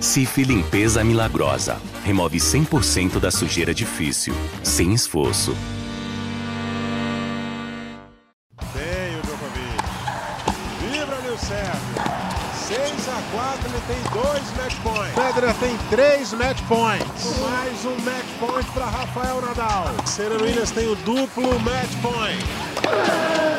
Cif Limpeza Milagrosa. Remove 100% da sujeira difícil, sem esforço. Tem o Djokovic. Vibra Nil Sérgio. 6 a 4 ele tem dois match points. Federer tem três match points. Mais um match point para Rafael Nadal. Serena Williams tem o duplo match point.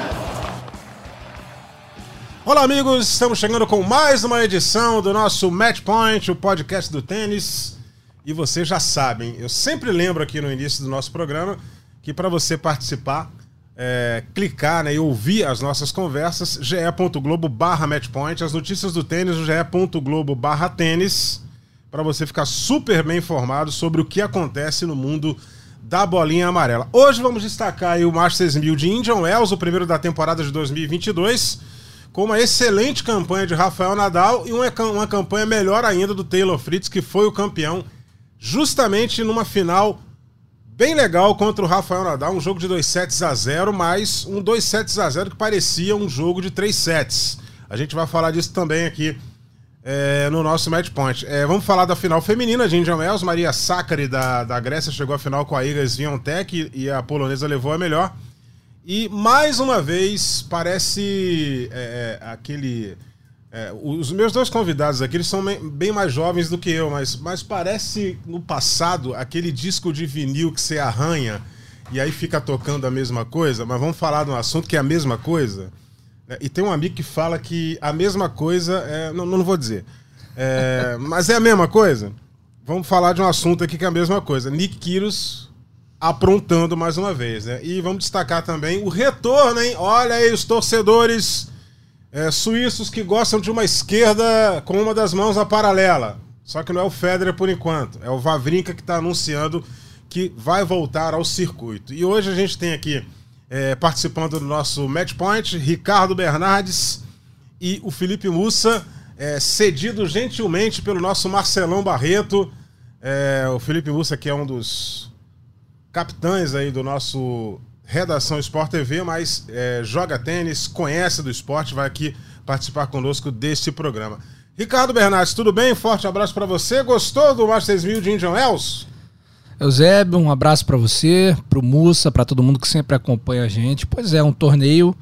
Olá, amigos! Estamos chegando com mais uma edição do nosso Match Point, o podcast do tênis. E vocês já sabem, eu sempre lembro aqui no início do nosso programa que para você participar, é, clicar né, e ouvir as nossas conversas, ge.globo barra matchpoint, as notícias do tênis, ge.globo barra tênis, para você ficar super bem informado sobre o que acontece no mundo da bolinha amarela. Hoje vamos destacar o Masters 1000 de Indian Wells, o primeiro da temporada de 2022 com uma excelente campanha de Rafael Nadal e uma, uma campanha melhor ainda do Taylor Fritz, que foi o campeão justamente numa final bem legal contra o Rafael Nadal, um jogo de 2 sets a 0, mas um 2 sets a 0 que parecia um jogo de 3 sets. A gente vai falar disso também aqui é, no nosso Match Point. É, vamos falar da final feminina Indian Wells. Maria Sakkari da, da Grécia chegou à final com a Iga Swiatek e a polonesa levou a melhor. E mais uma vez parece é, é, aquele. É, os meus dois convidados aqui eles são bem mais jovens do que eu, mas, mas parece no passado aquele disco de vinil que você arranha e aí fica tocando a mesma coisa. Mas vamos falar de um assunto que é a mesma coisa. Né? E tem um amigo que fala que a mesma coisa. É, não, não vou dizer. É, mas é a mesma coisa? Vamos falar de um assunto aqui que é a mesma coisa. Nick Kyrgios aprontando mais uma vez, né? E vamos destacar também o retorno, hein? Olha aí os torcedores é, suíços que gostam de uma esquerda com uma das mãos na paralela. Só que não é o Federer por enquanto, é o Vavrinka que está anunciando que vai voltar ao circuito. E hoje a gente tem aqui é, participando do nosso Match Point, Ricardo Bernardes e o Felipe Mussa, é, cedido gentilmente pelo nosso Marcelão Barreto. É, o Felipe Mussa, que é um dos capitães aí do nosso Redação Sport TV, mas é, joga tênis, conhece do esporte, vai aqui participar conosco deste programa. Ricardo Bernardes, tudo bem? Forte abraço para você. Gostou do Masters 1000 de Indian Wells? Eusébio, um abraço para você, para o Mussa, para todo mundo que sempre acompanha a gente. Pois é, um torneio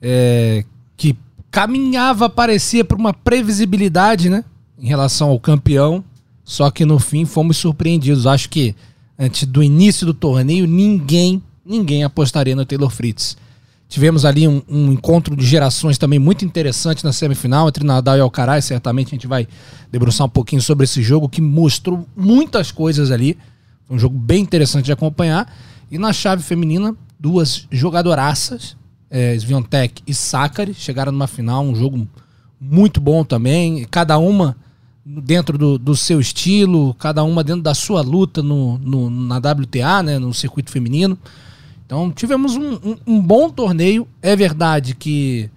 é, que caminhava, parecia para uma previsibilidade, né? Em relação ao campeão, só que no fim fomos surpreendidos. Acho que antes do início do torneio, ninguém, ninguém apostaria no Taylor Fritz. Tivemos ali um, um, encontro de gerações também muito interessante na semifinal entre Nadal e Alcaraz. Certamente a gente vai debruçar um pouquinho sobre esse jogo que mostrou muitas coisas ali. Foi um jogo bem interessante de acompanhar. E na chave feminina, duas jogadoraças, é, e Sakari, chegaram numa final, um jogo muito bom também. Cada uma dentro do, do, seu estilo, cada uma dentro da sua luta no, no, na WTA, né, no circuito feminino. Então tivemos um, um, um bom torneio. É verdade que,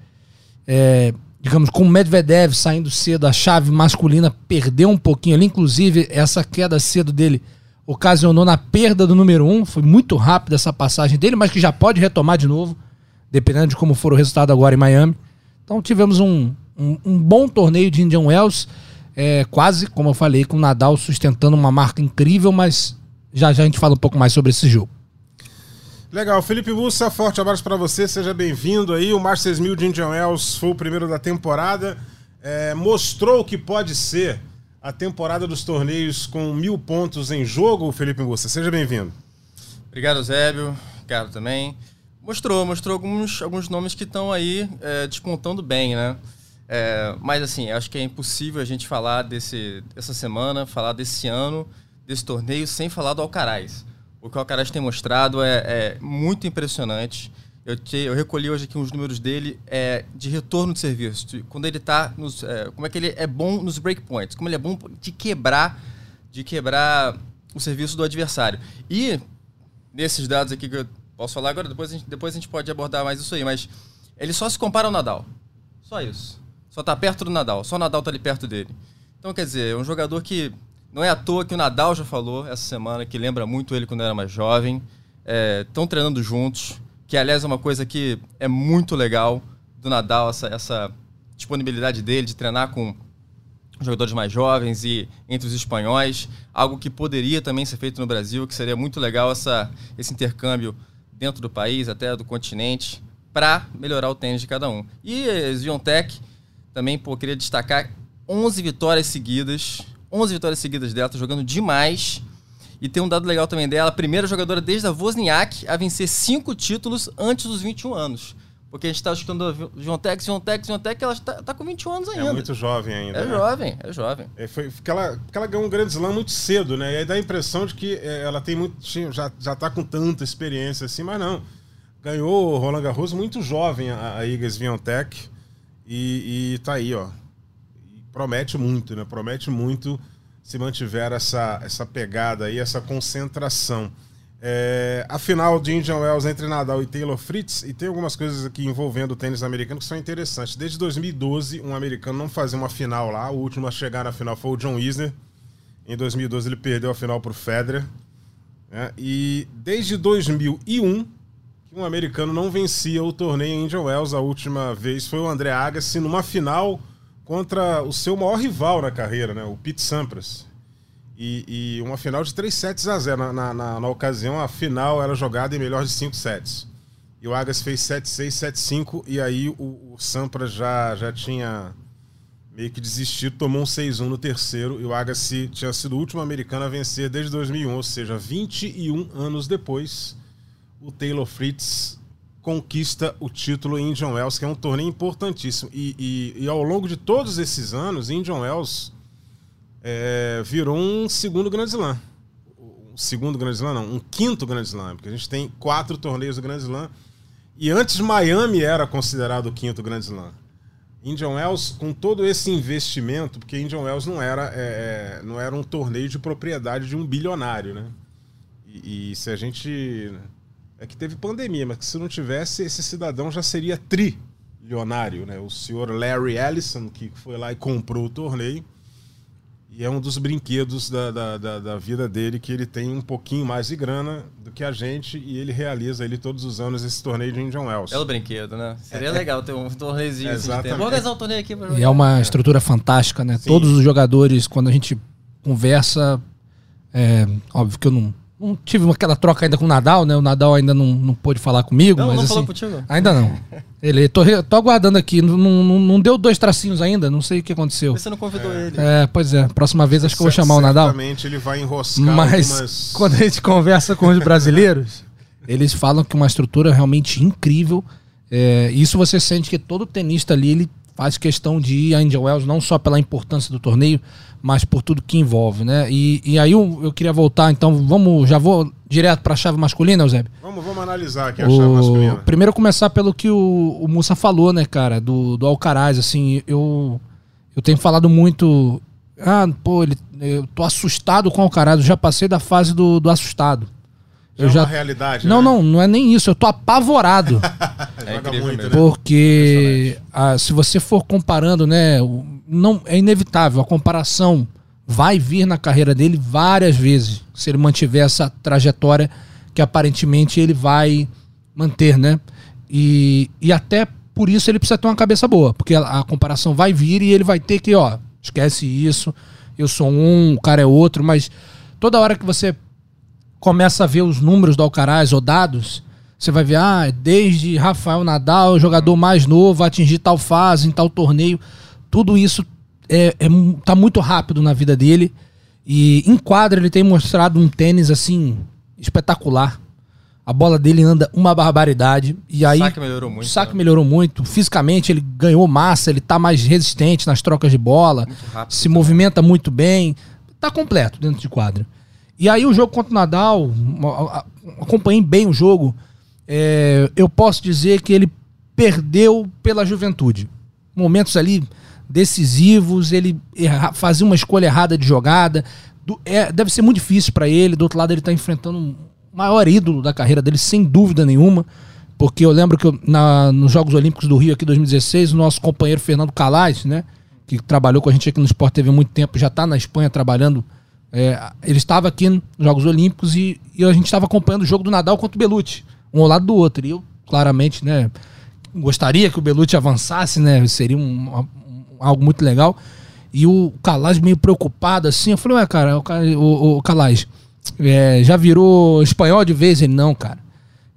é, digamos, com o Medvedev saindo cedo, a chave masculina perdeu um pouquinho ali. Inclusive, essa queda cedo dele ocasionou na perda do número um. Foi muito rápida essa passagem dele, mas que já pode retomar de novo, dependendo de como for o resultado agora em Miami. Então tivemos um, um, um bom torneio de Indian Wells é, quase, como eu falei, com o Nadal sustentando uma marca incrível, mas já já a gente fala um pouco mais sobre esse jogo. Legal, Felipe Mussa, forte abraço para você, seja bem-vindo aí. O Masters 1000 de Indian Wells foi o primeiro da temporada, é, mostrou que pode ser a temporada dos torneios com mil pontos em jogo, Felipe Mussa, seja bem-vindo. Obrigado, Zébio, Ricardo também. Mostrou, mostrou alguns, alguns nomes que estão aí é, despontando bem, né? É, mas assim, acho que é impossível a gente falar desse, dessa semana, falar desse ano, desse torneio, sem falar do Alcaraz. O que o Alcaraz tem mostrado é, é muito impressionante. Eu, te, eu, recolhi hoje aqui uns números dele é, de retorno de serviço. Quando ele tá nos. É, como é que ele é bom nos breakpoints, como ele é bom de quebrar, de quebrar o serviço do adversário. E nesses dados aqui que eu posso falar agora, depois a gente, depois a gente pode abordar mais isso aí, mas ele só se compara ao Nadal. Só isso. Só tá perto do Nadal. Só o Nadal tá ali perto dele. Então, quer dizer, é um jogador que não é à toa que o Nadal já falou essa semana, que lembra muito ele quando era mais jovem. Estão é, treinando juntos, que aliás é uma coisa que é muito legal do Nadal, essa, essa disponibilidade dele de treinar com, jogadores mais jovens e entre os espanhóis, algo que poderia também ser feito no Brasil, que seria muito legal essa, esse intercâmbio dentro do país, até do continente, para melhorar o tênis de cada um. E Ziontech, também, pô, queria destacar 11 vitórias seguidas, 11 vitórias seguidas dela, tá jogando demais. E tem um dado legal também dela, a primeira jogadora desde a Wozniak a vencer cinco títulos antes dos 21 anos. Porque a gente está escutando a Jontec, Jontec, Jontec, ela está tá com 21 anos ainda. É muito jovem ainda. É né? jovem, é jovem. É, foi, porque, ela, porque ela ganhou um grande slam muito cedo, né? E aí dá a impressão de que é, ela tem muito. Já, já tá com tanta experiência assim, mas não. Ganhou o Roland Garros muito jovem, a, a Iga Swiatek. E, e tá aí, ó. Promete muito, né? Promete muito se mantiver essa, essa pegada aí, essa concentração. É, a final de Indian Wells entre Nadal e Taylor Fritz, e tem algumas coisas aqui envolvendo o tênis americano que são interessantes. Desde 2012, um americano não fazia uma final lá. O último a chegar na final foi o John Isner. Em 2012, ele perdeu a final para o Federer. Né? E desde 2001, que um americano não vencia o torneio em Indian Wells. A última vez foi o André Agassi numa final contra o seu maior rival na carreira, né? o Pete Sampras. E, e, uma final de 3 sets a 0. Na, na, na, ocasião, a final era jogada em melhor de 5 sets. E o Agas fez 7-6, 7-5, e aí o, o Sampras já, já tinha meio que desistido, tomou um 6-1 no terceiro, e o Agassi tinha sido o último americano a vencer desde 2001, ou seja, 21 anos depois, o Taylor Fritz conquista o título em Indian Wells, que é um torneio importantíssimo. E, e, e ao longo de todos esses anos, Indian Wells é, virou um segundo Grand Slam. Um segundo Grand Slam, não, um quinto Grand Slam, porque a gente tem quatro torneios do Grand Slam. E antes Miami era considerado o quinto Grand Slam. Indian Wells, com todo esse investimento, porque Indian Wells não era, é, é, não era um torneio de propriedade de um bilionário, né? E, e, se a gente. É que teve pandemia, mas se não tivesse, esse cidadão já seria trilionário, né? O senhor Larry Ellison, que foi lá e comprou o torneio. E é um dos brinquedos da, da, da, da, vida dele que ele tem um pouquinho mais de grana do que a gente e ele realiza ele todos os anos esse torneio de Indian Wells. É o brinquedo, né? Seria é, legal ter um torneiozinho é, exatamente. assim. Vamos organizar um torneio aqui pra. E é uma estrutura fantástica, né? Sim. Todos os jogadores, quando a gente conversa, é, óbvio que eu não, não tive aquela troca ainda com o Nadal, né? O Nadal ainda não, não pôde falar comigo. Não, mas, não assim, falou contigo? Ainda não. Ele, tô, tô aguardando aqui. Não, não, não, deu dois tracinhos ainda, não sei o que aconteceu. Você não convidou é. ele. É, pois é. Próxima vez acho que eu vou chamar o Nadal. Certamente ele vai enroscar Mas algumas... quando a gente conversa com os brasileiros, eles falam que uma estrutura realmente incrível. É, isso você sente que todo tenista ali, ele faz questão de ir a Indian Wells, não só pela importância do torneio, mas por tudo que envolve, né? E, e aí eu, eu queria voltar, então, vamos, já vou direto para a chave masculina, Eusébio? Vamos, vamos analisar aqui a o... chave masculina. Primeiro começar pelo que o, o Mussa falou, né, cara, do, do Alcaraz, assim, eu, eu tenho falado muito, ah, pô, ele, eu tô assustado com o Alcaraz, eu já passei da fase do, do assustado. Já eu é já... realidade, Não, né? não, não é nem isso, eu tô apavorado. é incrível muito, né? Porque ah, se você for comparando, né, não é inevitável a comparação vai vir na carreira dele várias vezes se ele mantiver essa trajetória que aparentemente ele vai manter, né? E, e até por isso ele precisa ter uma cabeça boa, porque a, a comparação vai vir e ele vai ter que, ó, esquece isso, eu sou um, o cara é outro, mas toda hora que você começa a ver os números do Alcaraz ou dados, você vai ver, ah, desde Rafael Nadal, jogador mais novo, atingir tal fase, em tal torneio tudo isso é, é, tá muito rápido na vida dele. E em quadra ele tem mostrado um tênis assim espetacular. A bola dele anda uma barbaridade. E aí, o saque melhorou muito. O saque né? melhorou muito. Fisicamente ele ganhou massa, ele tá mais resistente nas trocas de bola. Rápido, se também. movimenta muito bem. Tá completo dentro de quadra. E aí o jogo contra o Nadal, acompanhei bem o jogo. É, eu posso dizer que ele perdeu pela juventude. Momentos ali decisivos, ele erra, fazia uma escolha errada de jogada. Do, é, deve ser muito difícil para ele. Do outro lado, ele está enfrentando o maior ídolo da carreira dele, sem dúvida nenhuma. Porque eu lembro que eu, na, nos Jogos Olímpicos do Rio, aqui 2016, o nosso companheiro Fernando Calais, né, que trabalhou com a gente aqui no Sport TV há muito tempo, já está na Espanha trabalhando. É, ele estava aqui nos Jogos Olímpicos e, e a gente estava acompanhando o jogo do Nadal contra o Belucci, um ao lado do outro. E eu, claramente, né, gostaria que o Belucci avançasse, né, seria um, algo muito legal. E o Calais meio preocupado assim. Eu falei, ué, cara, o, o, o Calais é, já virou espanhol de vez? Ele, não, cara.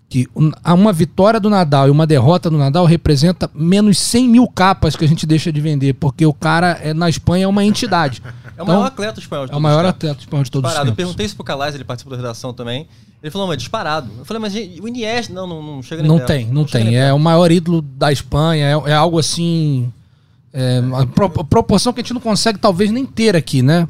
Que um- uma vitória do Nadal e uma derrota do Nadal representa menos 100 mil capas que a gente deixa de vender, porque o cara é, na Espanha é uma entidade. É o Então, maior atleta espanhol de É o todos maior os atleta espanhol de todos os Disparado. Eu tempos. perguntei isso pro Calais, ele participou da redação também. Ele falou, mas disparado. Eu falei, mas o Iniesta... Não, não, não chega nem Não perto. tem, não chega tem. É o maior ídolo da Espanha, é, é algo assim. É, uma pro- proporção que a gente não consegue talvez nem ter aqui, né?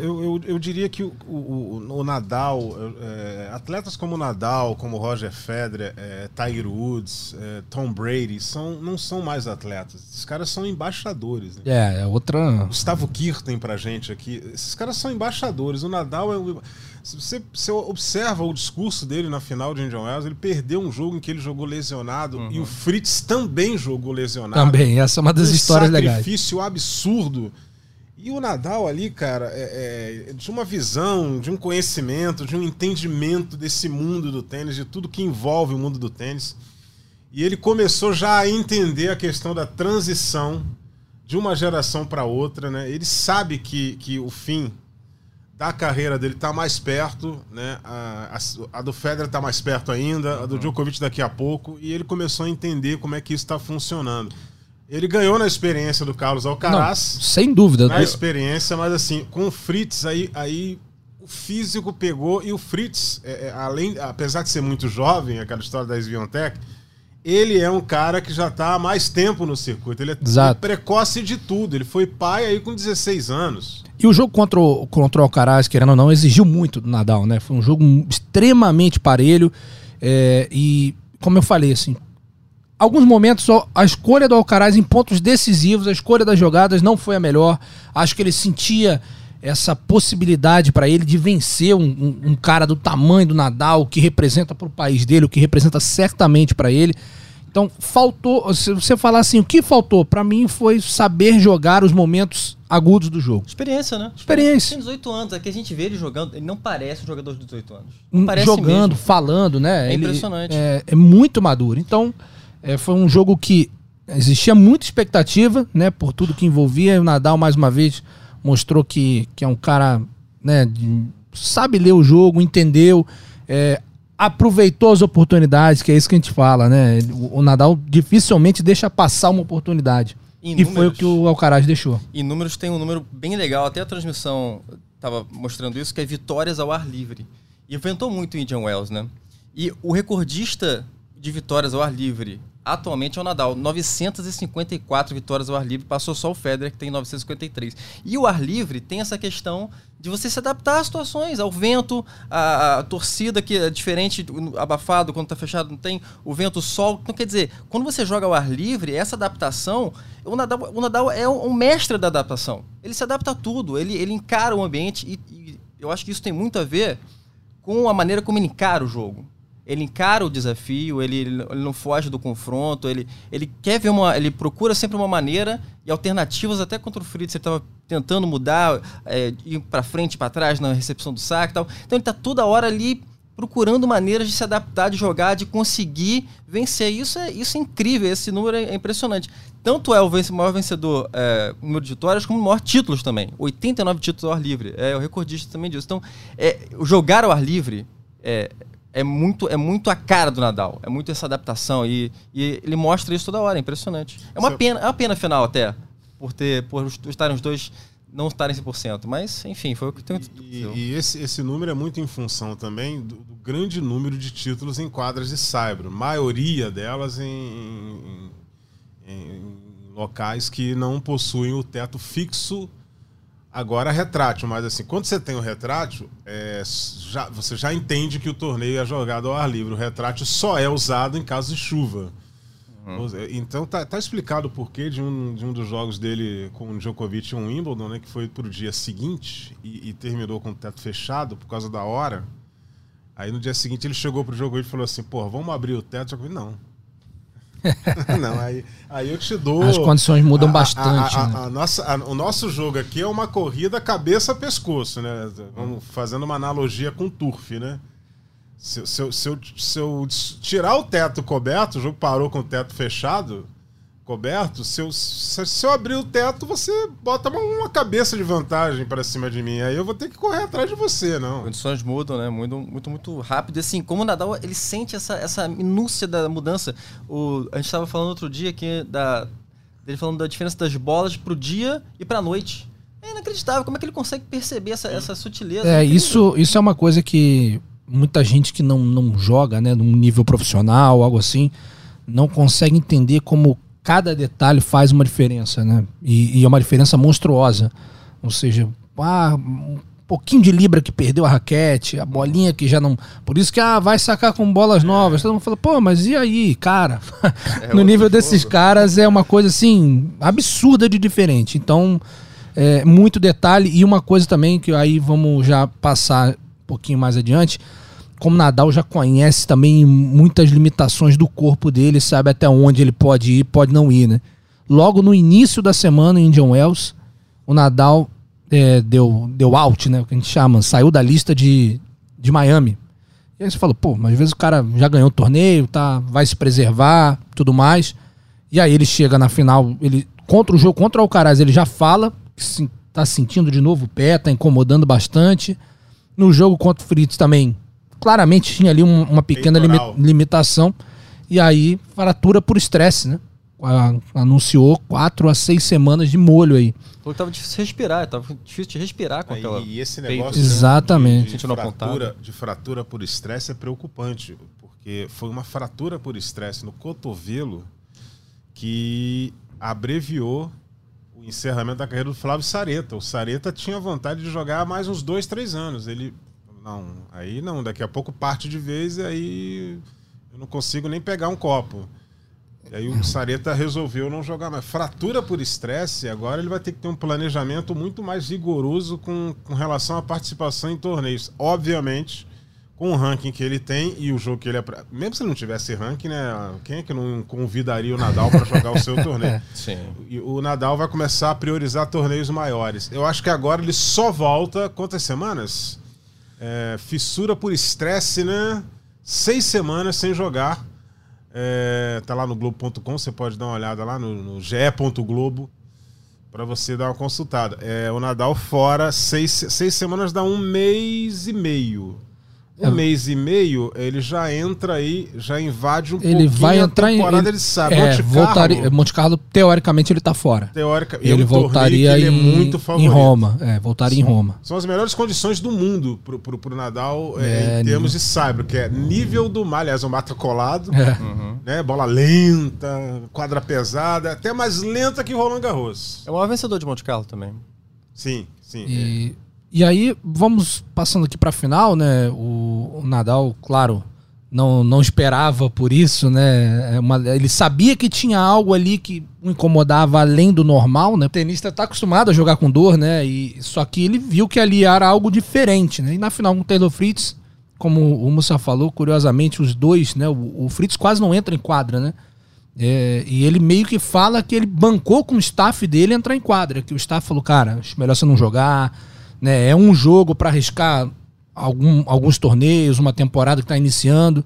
Eu, eu, eu diria que o, o, o- Nadal, é, atletas como o Nadal, como Roger Federer, é, Tiger Woods, é, Tom Brady, são, não são mais atletas. Esses caras são embaixadores. né? É, é outra. Gustavo Kirten pra gente aqui. Esses caras são embaixadores. O Nadal é um. Se você, você observa o discurso dele na final de Indian Wells, ele perdeu um jogo em que ele jogou lesionado e o Fritz também jogou lesionado. Também, essa é uma das um histórias legais. sacrifício absurdo. E o Nadal ali, cara, é, é, de uma visão, de um conhecimento, de um entendimento desse mundo do tênis, de tudo que envolve o mundo do tênis. E ele começou já a entender a questão da transição de uma geração para outra, né? Ele sabe que, que o fim da carreira dele está mais perto, né? A, a- a do Federer está mais perto ainda, a do Djokovic daqui a pouco, e ele começou a entender como é que isso está funcionando. Ele ganhou na experiência do Carlos Não, Alcaraz, sem dúvida. na experiência, mas assim, com o Fritz aí, aí o físico pegou e o Fritz, é, é, além, apesar de ser muito jovem, aquela história da Sviontech, ele é um cara que já está há mais tempo no circuito. Ele é Exato. precoce de tudo. Ele foi pai aí com 16 anos. E o jogo contra o, contra o Alcaraz, querendo ou não, exigiu muito do Nadal, né? Foi um jogo extremamente parelho. é, e, como eu falei, assim, alguns momentos a escolha do Alcaraz em pontos decisivos, a escolha das jogadas não foi a melhor. Acho que ele sentia essa possibilidade para ele de vencer um, um- um cara do tamanho do Nadal, que representa para o país dele, o que representa certamente para ele. Então, faltou, se você falar assim, o que faltou? Para mim foi saber jogar os momentos agudos do jogo. Experiência, né? Experiência. Tem 18 anos. Aqui a gente vê ele jogando. Ele não parece um jogador de 18 anos. Não Hum, parece jogando, mesmo. falando, né? É Ele impressionante. É, é muito maduro. Então, é, foi um jogo que existia muita expectativa, né? Por tudo que envolvia. E o Nadal, mais uma vez, mostrou que, que é um cara, né? de- sabe ler o jogo, entendeu, é, aproveitou as oportunidades, que é isso que a gente fala, né? O, Nadal dificilmente deixa passar uma oportunidade. E foi o que o Alcaraz deixou. E números tem um número bem legal, até a transmissão estava mostrando isso, que é vitórias ao ar livre. E inventou muito o Indian Wells, né? E o recordista de vitórias ao ar livre atualmente é o Nadal, 954 vitórias ao ar livre, passou só o Federer que tem 953. E o ar livre tem essa questão de você se adaptar às situações, ao vento, à, torcida que é diferente, abafado, quando está fechado não tem, o vento, o sol. Então quer dizer, quando você joga ao ar livre, essa adaptação, o Nadal, o Nadal é um, um mestre da adaptação. Ele se adapta a tudo, ele, ele encara o ambiente e, e eu acho que isso tem muito a ver com a maneira como ele encara o jogo. Ele encara o desafio, ele, ele não foge do confronto, ele, ele quer ver uma. Ele procura sempre uma maneira e alternativas, até contra o Fritz, ele estava tentando mudar, é, ir para frente, para trás na recepção do saque e tal. Então ele está toda hora ali procurando maneiras de se adaptar, de jogar, de conseguir vencer. Isso é, isso é incrível, esse número é impressionante. Tanto é o maior vencedor é, número de vitórias, como o maior títulos também. 89 títulos ao ar livre. É o recordista também disso. Então, é, jogar ao ar livre é, é, muito, é muito a cara do Nadal. É muito essa adaptação. E, e ele mostra isso toda hora, é impressionante. É uma Você- pena, é uma pena final até, por ter por estarem os dois não estarem 100%. Mas, enfim, foi o que tem E, e esse, esse número é muito em função também do, do grande número de títulos em quadras de saibro. Maioria delas em- em- em locais que não possuem o teto fixo. Agora retrátil, mas assim, quando você tem o retrátil, é, já, você já entende que o torneio é jogado ao ar livre. O retrátil só é usado em caso de chuva. Então tá, tá explicado o porquê de um, de um dos jogos dele com o Djokovic em Wimbledon, né? Que foi pro dia seguinte e, e terminou com o teto fechado por causa da hora. Aí no dia seguinte ele chegou pro Djokovic e falou assim, pô, vamos abrir o teto? Djokovic, não. não, aí, aí eu te dou... As condições mudam a- bastante, a- a- né? a nossa, o nosso jogo aqui é uma corrida cabeça-pescoço, né? Vamos fazendo uma analogia com turf, né? Se, se, se eu, se eu tirar o teto coberto, o jogo parou com o teto fechado, coberto, se eu, se, eu abrir o teto, você bota uma, uma cabeça de vantagem para cima de mim. Aí eu vou ter que correr atrás de você, não. As condições mudam, né? Muito, muito, muito rápido. E assim, como o Nadal, ele sente essa, essa minúcia da mudança. O, a gente estava falando outro dia aqui da, dele falando da diferença das bolas pro dia e pra noite. É inacreditável. Como é que ele consegue perceber essa, essa sutileza? É, isso, isso é uma coisa que muita gente que não, não joga, né, num nível profissional, algo assim, não consegue entender como cada detalhe faz uma diferença, né? E, e, é uma diferença monstruosa. Ou seja, ah, um pouquinho de libra que perdeu a raquete, a bolinha que já não. Por isso que ah, vai sacar com bolas novas. Todo mundo fala, pô, mas e aí, cara? É no nível desses caras é uma coisa assim absurda de diferente. Então, é, muito detalhe. E uma coisa também que aí vamos já passar um pouquinho mais adiante como Nadal já conhece também muitas limitações do corpo dele, sabe até onde ele pode ir, pode não ir, né? Logo no início da semana em Indian Wells, o Nadal é, deu, deu out, né? O que a gente chama, saiu da lista de, de Miami. E aí você falou, pô, mas às vezes o cara já ganhou o torneio, tá, vai se preservar, tudo mais. E aí ele chega na final, ele contra o jogo contra o Alcaraz, ele já fala que se, tá sentindo de novo o pé, tá incomodando bastante. No jogo contra o Fritz também, claramente tinha ali um, uma pequena limi limitação. E aí, fratura por estresse, né? anunciou quatro a seis semanas de molho aí. Falou que tava difícil de respirar, tava difícil de respirar com aquela. E esse negócio Exatamente. De, de, fratura, de fratura por estresse é preocupante, porque foi uma fratura por estresse no cotovelo que abreviou o encerramento da carreira do Flávio Sareta. O Sareta tinha vontade de jogar mais uns dois, três anos. Ele não, aí não, daqui a pouco parte de vez e aí eu não consigo nem pegar um copo. E aí o Sareta resolveu não jogar mais. Fratura por estresse, agora ele vai ter que ter um planejamento muito mais rigoroso com, com relação à participação em torneios. Obviamente, com o ranking que ele tem e o jogo que ele é. Pra... Mesmo se ele não tivesse ranking, né? Quem é que não convidaria o Nadal para jogar o seu torneio? Sim. E o Nadal vai começar a priorizar torneios maiores. Eu acho que agora ele só volta quantas semanas? É, fissura por estresse, né? Seis semanas sem jogar. É, tá lá no Globo.com, você pode dar uma olhada lá no, no ge.globo para você dar uma consultada. É, o Nadal fora, seis, seis semanas dá um mês e meio. Um é. mês e meio, ele já entra aí, já invade um ele vai entrar temporada, em, ele, ele sabe. É, Monte, voltaria, Carlo, Monte Carlo, teoricamente, ele tá fora. Teórica, ele voltaria ele é muito em, em Roma. É, voltaria são, em Roma. São as melhores condições do mundo pro, pro, pro Nadal é, em termos nível. de cyber, que é nível do mar, aliás, o mato colado, é. uhum. né, bola lenta, quadra pesada, até mais lenta que Roland Garros. É o maior vencedor de Monte Carlo também. Sim, sim. E... E aí, vamos passando aqui para a final, né? O, o, Nadal, claro, não, não esperava por isso, né? É uma, ele sabia que tinha algo ali que o incomodava além do normal, né? O tenista está acostumado a jogar com dor, né? E, só que ele viu que ali era algo diferente, né? E na final com o Taylor Fritz, como o Musa falou, curiosamente, os dois, né? O, o Fritz quase não entra em quadra, né? É, e ele meio que fala que ele bancou com o staff dele entrar em quadra. Que o staff falou, cara, acho melhor você não jogar né? É um jogo para arriscar algum, alguns torneios, uma temporada que está iniciando.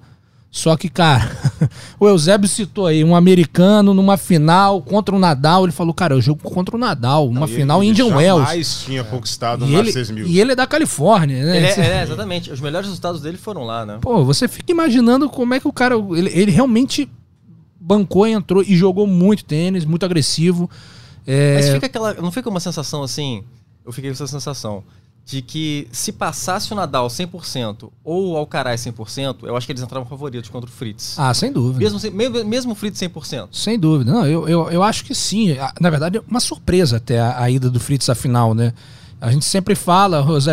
Só que, cara, o Eusébio citou aí um americano numa final contra o Nadal. Ele falou, cara, eu jogo contra o Nadal, uma Não, final em Indian Wells. jamais tinha conquistado e um ele, mil. E ele é da Califórnia, né? É, é, exatamente. Os melhores resultados dele foram lá, né? Pô, você fica imaginando como é que o cara. Ele, ele realmente bancou, entrou e jogou muito tênis, muito agressivo. É... Mas fica aquela. Não fica uma sensação assim eu fiquei com essa sensação de que se passasse o Nadal 100% ou o Alcaraz 100%, eu acho que eles entravam favoritos contra o Fritz. Ah, sem dúvida. Mesmo, mesmo o Fritz 100%. Sem dúvida. Não, eu, eu, eu acho que sim. Na verdade, é uma surpresa até a, a ida do Fritz à final, né? A gente sempre fala, José,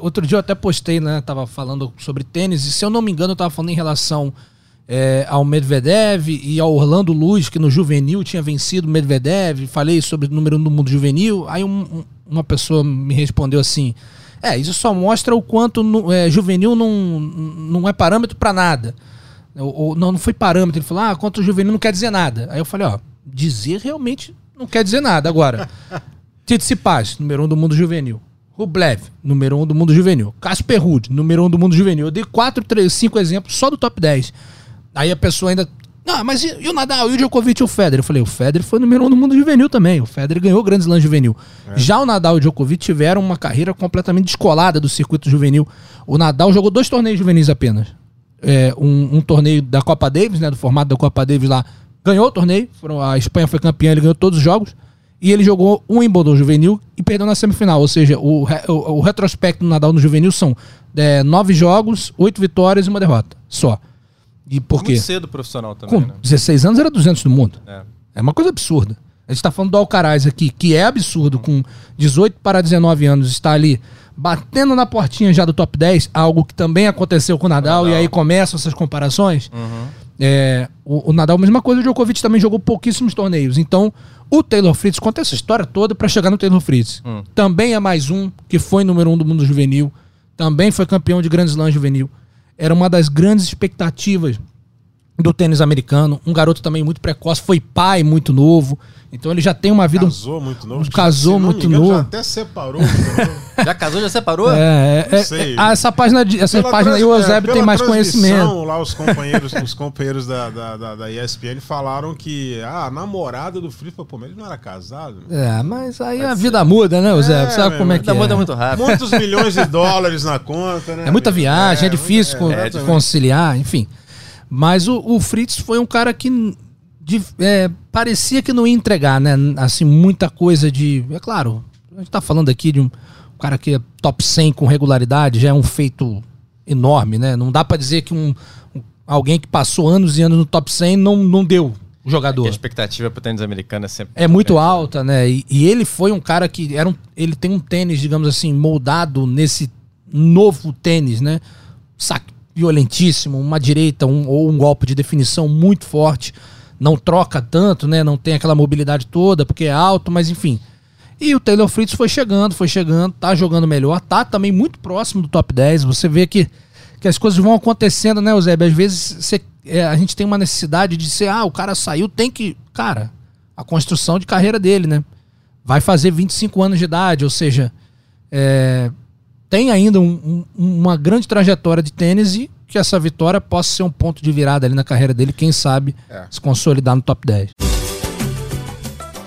outro dia eu até postei, né? Tava falando sobre tênis, e se eu não me engano, eu tava falando em relação é, ao Medvedev e ao Orlando Luz, que no juvenil tinha vencido o Medvedev. Falei sobre o número um do mundo juvenil. Aí um, um, uma pessoa me respondeu assim: É, isso só mostra o quanto no, é, juvenil não, não é parâmetro para nada. Ou, ou, não, não foi parâmetro. Ele falou: Ah, quanto juvenil não quer dizer nada. Aí eu falei: Ó, dizer realmente não quer dizer nada. Agora, Tsitsipas, número um do mundo juvenil. Rublev, número um do mundo juvenil. Casper Ruud, número um do mundo juvenil. Eu dei quatro, três, cinco exemplos só do top 10. Aí a pessoa ainda Ah, mas e, e o Nadal, e o Djokovic e o Federer? Eu falei, o Federer foi número um no mundo juvenil também. O Federer ganhou grandes lãs juvenil. Já o Nadal e o Djokovic tiveram uma carreira completamente descolada do circuito juvenil. O Nadal jogou dois torneios juvenis apenas. É, um, um torneio da Copa Davis, né? Do formato da Copa Davis lá. Ganhou o torneio. A Espanha foi campeã, ele ganhou todos os jogos. E ele jogou um Wimbledon juvenil e perdeu na semifinal. Ou seja, o, o, o retrospecto do Nadal no juvenil são é, nove jogos, oito vitórias e uma derrota. Só. E por quê? Muito cedo profissional também, Com né? 16 anos era 200 do mundo. É. É uma coisa absurda. A gente tá falando do Alcaraz aqui, que é absurdo, com 18 para 19 anos, está ali batendo na portinha já do top 10, algo que também aconteceu com o Nadal, e aí começam essas comparações. É, o, o Nadal, mesma coisa, o Djokovic também jogou pouquíssimos torneios. Então, o Taylor Fritz conta essa história toda para chegar no Taylor Fritz. Também é mais um que foi número um do mundo juvenil, também foi campeão de grandes lãs juvenil. Era uma das grandes expectativas do tênis americano. Um garoto também muito precoce, foi pai muito novo. Então ele já tem uma vida. Casou muito novo. Casou Se não me muito engano, Já novo. até separou. Já casou, já separou? É, é, Não é, sei. é, essa página, de- essa Pela página aí, o trans- é, Eusébio tem mais conhecimento. Lá os companheiros, os companheiros da, da, da, da ESPN falaram que ah, a namorada do Fritz, pô, mas ele não era casado. É, mas aí a vida muda, né, Eusébio? Sabe meu como é que Ainda muda é? muito rápido. Muitos milhões de dólares na conta, né? É muita viagem, é, difícil é, exatamente. conciliar, enfim. Mas o, o Fritz foi um cara que de- é, parecia que não ia entregar, né? Assim, muita coisa de. É claro, a gente tá falando aqui de um, um cara que é top 100 com regularidade, já é um feito enorme, né? Não dá pra dizer que um, um- alguém que passou anos e anos no top 100 não, não deu o jogador. A expectativa pro tênis americano é sempre. É muito grande, alta, né? E, e ele foi um cara que era um, ele tem um tênis, digamos assim, moldado nesse novo tênis, né? Saque violentíssimo, uma direita um, ou um golpe de definição muito forte. Não troca tanto, né? Não tem aquela mobilidade toda, porque é alto, mas enfim. E o Taylor Fritz foi chegando, foi chegando, tá jogando melhor, tá também muito próximo do top 10. Você vê que, que as coisas vão acontecendo, né, Eusébio? Às vezes você- é, a gente tem uma necessidade de ser, ah, o cara saiu, tem que. Cara, a construção de carreira dele, né? Vai fazer 25 anos de idade, ou seja, é, tem ainda um- um- uma grande trajetória de tênis e que essa vitória possa ser um ponto de virada ali na carreira dele, quem sabe É. se consolidar no top 10.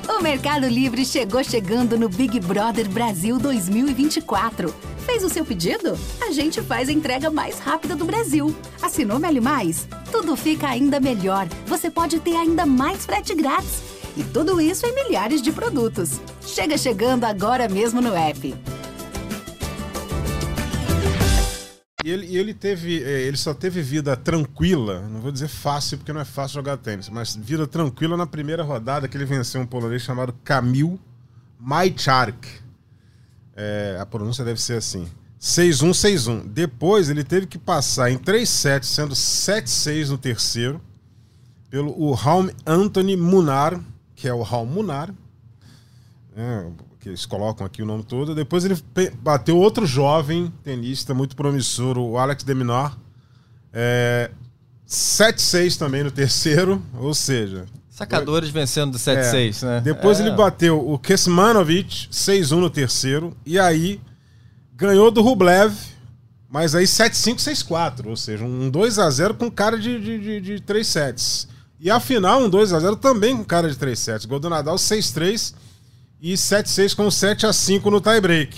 O Mercado Livre chegou chegando no Big Brother Brasil 2024. Fez o seu pedido? A gente faz a entrega mais rápida do Brasil. Assinou Meli Mais? Tudo fica ainda melhor. Você pode ter ainda mais frete grátis. E tudo isso em milhares de produtos. Chega chegando agora mesmo no app. E ele, e ele teve. eh, Ele só teve vida tranquila, não vou dizer fácil, porque não é fácil jogar tênis, mas vida tranquila na primeira rodada que ele venceu um polonês chamado Kamil Majchark. É, a pronúncia deve ser assim. 6-1, 6-1. Depois ele teve que passar em 3 sets, sendo 7-6 no terceiro, pelo o Raum Anthony Munar, que é o Raum Munar, né, que eles colocam aqui o nome todo. Depois ele bateu outro jovem tenista muito promissor, o Alex Deminor. É, 7-6 também no terceiro, ou seja... Sacadores vencendo do 7-6, né? Depois É. ele bateu o Kesmanovic, 6-1 no terceiro, e aí ganhou do Rublev, mas aí 7-5, 6-4, ou seja, um 2x0 com cara de, de, de, de 3 sets. E a final, um 2x0 também com cara de 3 sets. Gol do Nadal 6-3 e 7-6 com 7x5 no tie-break.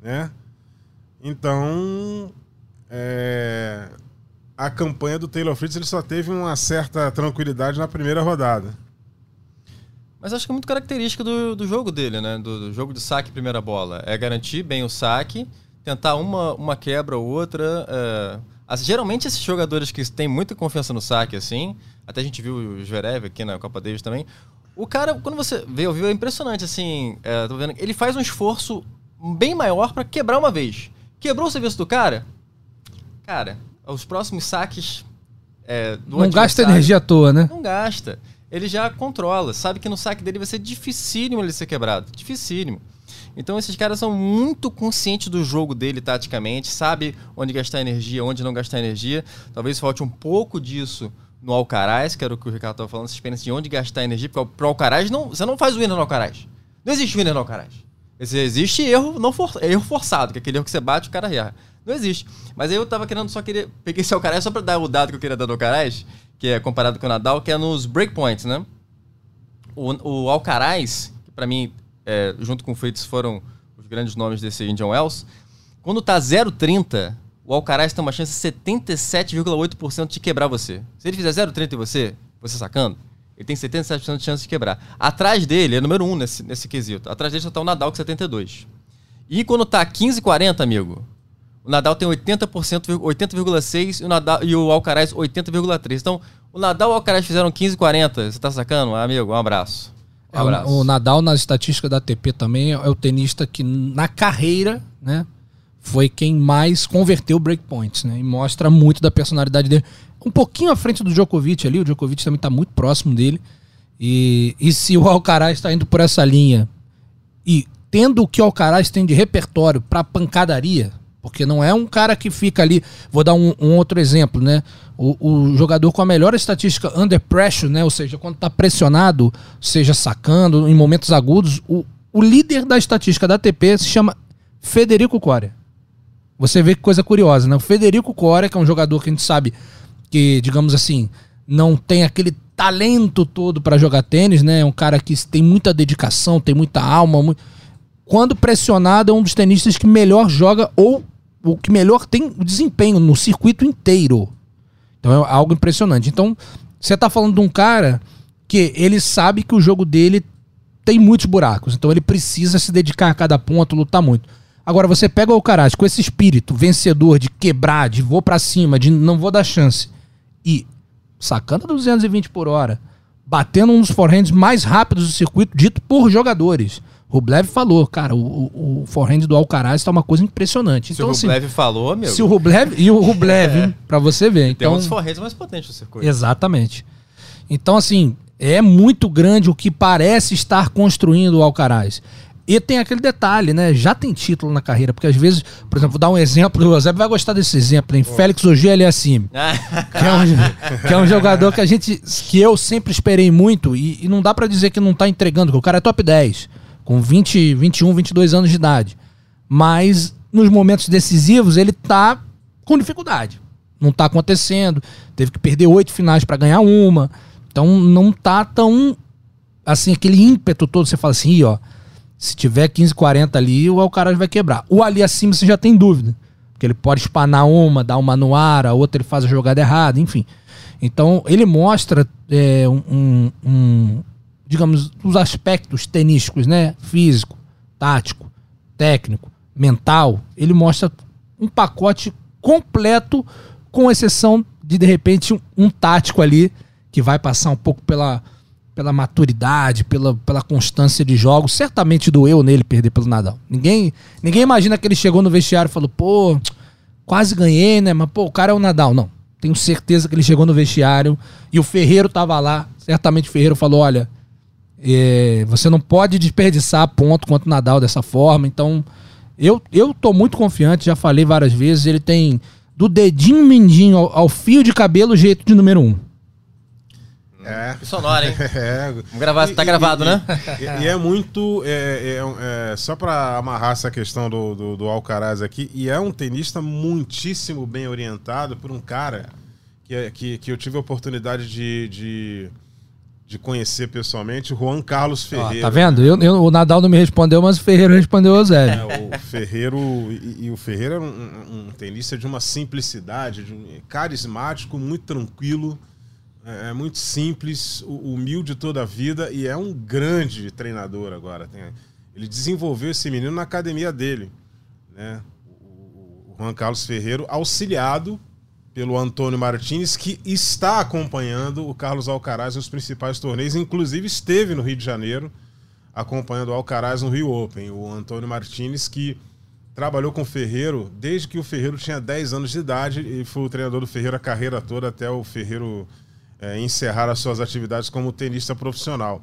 Né? Então, é, a campanha do Taylor Fritz ele só teve uma certa tranquilidade na primeira rodada. Mas acho que é muito característica do, do jogo dele, né? Do, do jogo de saque primeira bola. É garantir bem o saque, tentar uma, uma quebra ou outra. é, as- geralmente esses jogadores que têm muita confiança no saque, assim, até a gente viu o Zverev aqui na Copa Davis também. O cara, quando você vê ao vivo, é impressionante, assim. é, tô vendo, ele faz um esforço bem maior pra quebrar uma vez. Quebrou o serviço do cara? Cara, os próximos saques é, Não gasta energia à toa, né? não gasta. Ele já controla. Sabe que no saque dele vai ser dificílimo ele ser quebrado. Dificílimo. Então esses caras são muito conscientes do jogo dele taticamente, sabe onde gastar energia, onde não gastar energia. Talvez falte um pouco disso no Alcaraz, que era o que o Ricardo estava falando, essa experiência de onde gastar energia, porque pro Alcaraz não, você não faz winner no Alcaraz. Não existe winner no Alcaraz. Existe erro, não for, erro forçado, que é aquele erro que você bate o cara erra. Não existe. Mas aí eu tava querendo só querer. Peguei esse Alcaraz só pra dar o dado que eu queria dar no Alcaraz, que é comparado com o Nadal, que é nos breakpoints, né? O, o Alcaraz, que pra mim, é, junto com o Freitas, foram os grandes nomes desse Indian Wells, quando tá 0,30, o Alcaraz tem uma chance de 77,8% de quebrar você. Se ele fizer 0,30 em você, você sacando, ele tem 77% de chance de quebrar. Atrás dele, é número 1 nesse, nesse quesito. Atrás dele só tá o Nadal com 72. E quando tá 15,40, amigo, o Nadal tem 80%, 80,6% e o, Nadal, e o Alcaraz 80,3%. Então, o Nadal e o Alcaraz fizeram 15,40. Você tá sacando? amigo, um abraço. Um É, abraço. o, o Nadal, nas estatísticas da ATP também, é o tenista que na carreira, né, foi quem mais converteu breakpoints, né? E mostra muito da personalidade dele. Um pouquinho à frente do Djokovic ali, o Djokovic também está muito próximo dele. E, e se o Alcaraz está indo por essa linha e tendo o que o Alcaraz tem de repertório para pancadaria, porque não é um cara que fica ali. Vou dar um, um outro exemplo, né? O, o jogador com a melhor estatística under pressure, né? Ou seja, quando tá pressionado, seja sacando, em momentos agudos, o, o líder da estatística da ATP se chama Federico Coria. Você vê que coisa curiosa, né? O Federico Coria, que é um jogador que a gente sabe que, digamos assim, não tem aquele talento todo para jogar tênis, né? É um cara que tem muita dedicação, tem muita alma. mu- Quando pressionado, é um dos tenistas que melhor joga ou o que melhor tem desempenho no circuito inteiro. Então é algo impressionante. Então, você tá falando de um cara que ele sabe que o jogo dele tem muitos buracos. Então ele precisa se dedicar a cada ponto, lutar muito. Agora você pega o Alcaraz com esse espírito vencedor de quebrar, de vou pra cima, de não vou dar chance e sacando a 220 por hora, batendo um dos forehands mais rápidos do circuito, dito por jogadores. Rublev falou, cara, o, o, forehand do Alcaraz tá uma coisa impressionante. Se Então, o assim, Rublev falou, amigo, se o Rublev e o Rublev, hein, pra você ver. tem Então, um dos forretes mais potentes do circuito. Exatamente. Então, assim, é muito grande o que parece estar construindo o Alcaraz. E tem aquele detalhe, né? Já tem título na carreira, porque às vezes, por exemplo, vou dar um exemplo, o Eusébio vai gostar desse exemplo, hein? Félix Ogier Aliassime, que, é um, que é um jogador que a gente, que eu sempre esperei muito, e, e não dá pra dizer que não tá entregando, que o cara é top 10, com 20, 21, 22 anos de idade. Mas nos momentos decisivos ele tá com dificuldade. Não tá acontecendo. Teve que perder oito finais pra ganhar uma. Então não tá tão assim aquele ímpeto todo. Você fala assim, "Ih, ó, se tiver 15, 40 ali, o Alcaraz vai quebrar. O ali acima você já tem dúvida. Porque ele pode espanar uma, dar uma no ar, a outra ele faz a jogada errada, enfim. Então ele mostra é, um, um- um, digamos, os aspectos tenísticos, né? Físico, tático, técnico, mental. Ele mostra um pacote completo, com exceção de, de repente, um, um tático ali que vai passar um pouco pela, pela maturidade, pela, pela constância de jogos. Certamente doeu nele perder pelo Nadal. Ninguém, ninguém imagina que ele chegou no vestiário e falou, pô, quase ganhei, né? Mas, pô, o cara é o Nadal. Não. Tenho certeza que ele chegou no vestiário e o Ferreiro tava lá. Certamente o Ferreiro falou: olha, é, você não pode desperdiçar ponto contra o Nadal dessa forma. Então, eu, eu tô muito confiante, já falei várias vezes. Ele tem do dedinho mindinho ao, ao fio de cabelo o jeito de número um. É. Que sonora, hein? É. Vamos gravar, tá E- gravado, e- né? E, e é muito. é- é- é- só pra amarrar essa questão do, do, do Alcaraz aqui, e é um tenista muitíssimo bem orientado por um cara que, é- que, que eu tive a oportunidade de, de, de conhecer pessoalmente, o Juan Carlos Ó, Ferreira. tá vendo? Eu, eu- o Nadal não me respondeu, mas o Ferreiro respondeu o Zé. É, o Ferreiro e, e o Ferreira é um, um- um tenista de uma simplicidade, de um, carismático, muito tranquilo, é, é muito simples, hu- humilde toda a vida e é um grande treinador agora. Ele desenvolveu esse menino na academia dele, né? O Juan Carlos Ferreiro, auxiliado pelo Antônio Martins, que está acompanhando o Carlos Alcaraz nos principais torneios, inclusive esteve no Rio de Janeiro acompanhando o Alcaraz no Rio Open. O Antônio Martins, que trabalhou com o Ferreiro desde que o Ferreiro tinha 10 anos de idade e foi o treinador do Ferreiro a carreira toda até o Ferreiro eh, encerrar as suas atividades como tenista profissional.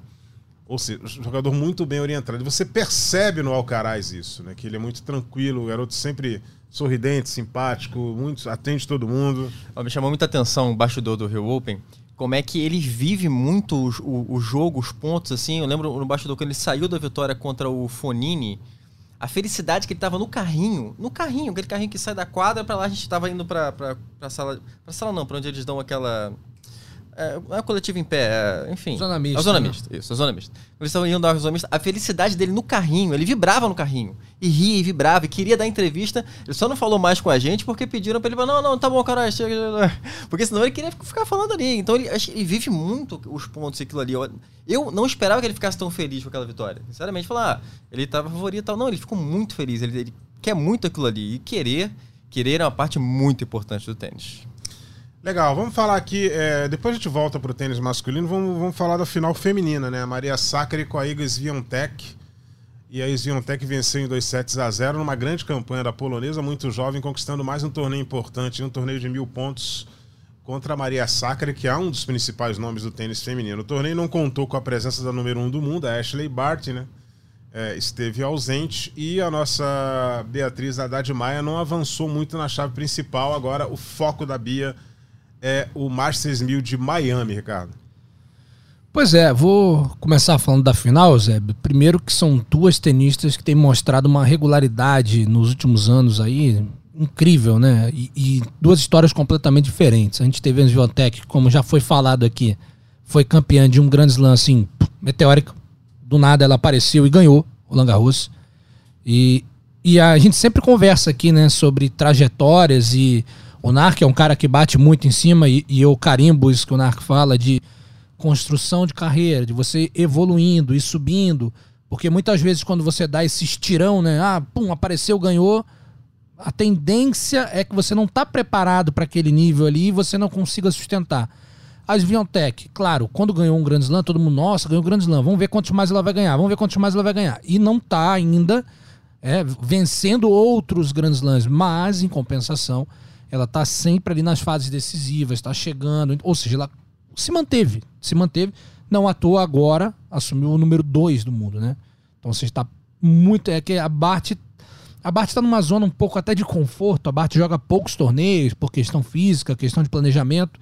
Ou seja, um jogador muito bem orientado. Você percebe no Alcaraz isso, né? Que ele é muito tranquilo, o garoto sempre sorridente, simpático, muito atende todo mundo. Me chamou muita atenção o bastidor do Rio Open. Como é que ele vive muito o, o jogo, os pontos, assim. Eu lembro no bastidor quando ele saiu da vitória contra o Fonini, a felicidade que ele tava no carrinho. No carrinho, aquele carrinho que sai da quadra pra lá, a gente tava indo pra, pra, pra sala. Pra sala não, pra onde eles dão aquela. É, não é coletivo em pé, é, enfim. Zona mista, A zona né? mista, isso, a zona mista. Eles estavam indo dar a zona mista, a felicidade dele no carrinho, ele vibrava no carrinho. E ria e vibrava, e queria dar entrevista. Ele só não falou mais com a gente porque pediram pra ele falar: não, não, tá bom, cara, chega. Porque senão ele queria ficar falando ali. Então ele, ele vive muito os pontos e aquilo ali. Eu, eu não esperava que ele ficasse tão feliz com aquela vitória. Sinceramente, falar, ah, ele tava favorito e tal. Não, ele ficou muito feliz. Ele, ele quer muito aquilo ali. E querer, querer é uma parte muito importante do tênis. Legal, vamos falar aqui. é, depois a gente volta pro tênis masculino. Vamos, vamos falar da final feminina, né? A Maria Sacre com a Iga Swiatek. E a Swiatek venceu em 2 sets a 0 numa grande campanha da polonesa, muito jovem, conquistando mais um torneio importante, um torneio de mil pontos contra a Maria Sacre, que é um dos principais nomes do tênis feminino. O torneio não contou com a presença da número 1 um do mundo, a Ashley Barty, né? É, esteve ausente e a nossa Beatriz Haddad Maia não avançou muito na chave principal. Agora o foco da Bia é o Masters 1000 de Miami, Ricardo. Pois é, vou começar falando da final, Zé. Primeiro que são duas tenistas que têm mostrado uma regularidade nos últimos anos aí incrível, né? E, e duas histórias completamente diferentes. A gente teve a Swiatek, como já foi falado aqui, foi campeã de um grande slam assim, meteórico. Do nada ela apareceu e ganhou o Langarros. E, e a gente sempre conversa aqui, né, sobre trajetórias e o Narc é um cara que bate muito em cima e, e eu carimbo isso que o Narc fala de construção de carreira, de você evoluindo e subindo, porque muitas vezes quando você dá esse estirão, né, ah, pum, apareceu, ganhou, a tendência é que você não está preparado para aquele nível ali e você não consiga sustentar. A Sviontech, claro, quando ganhou um Grand Slam, todo mundo, nossa, ganhou um Grand Slam, vamos ver quantos mais ela vai ganhar, vamos ver quantos mais ela vai ganhar. E não está ainda é, vencendo outros Grand Slams, mas em compensação, ela está sempre ali nas fases decisivas, está chegando, ou seja, ela se manteve, se manteve, não à toa agora assumiu o número 2 do mundo, né? Então você está muito, é que a Bart a Bart está numa zona um pouco até de conforto, a Bart joga poucos torneios por questão física, questão de planejamento,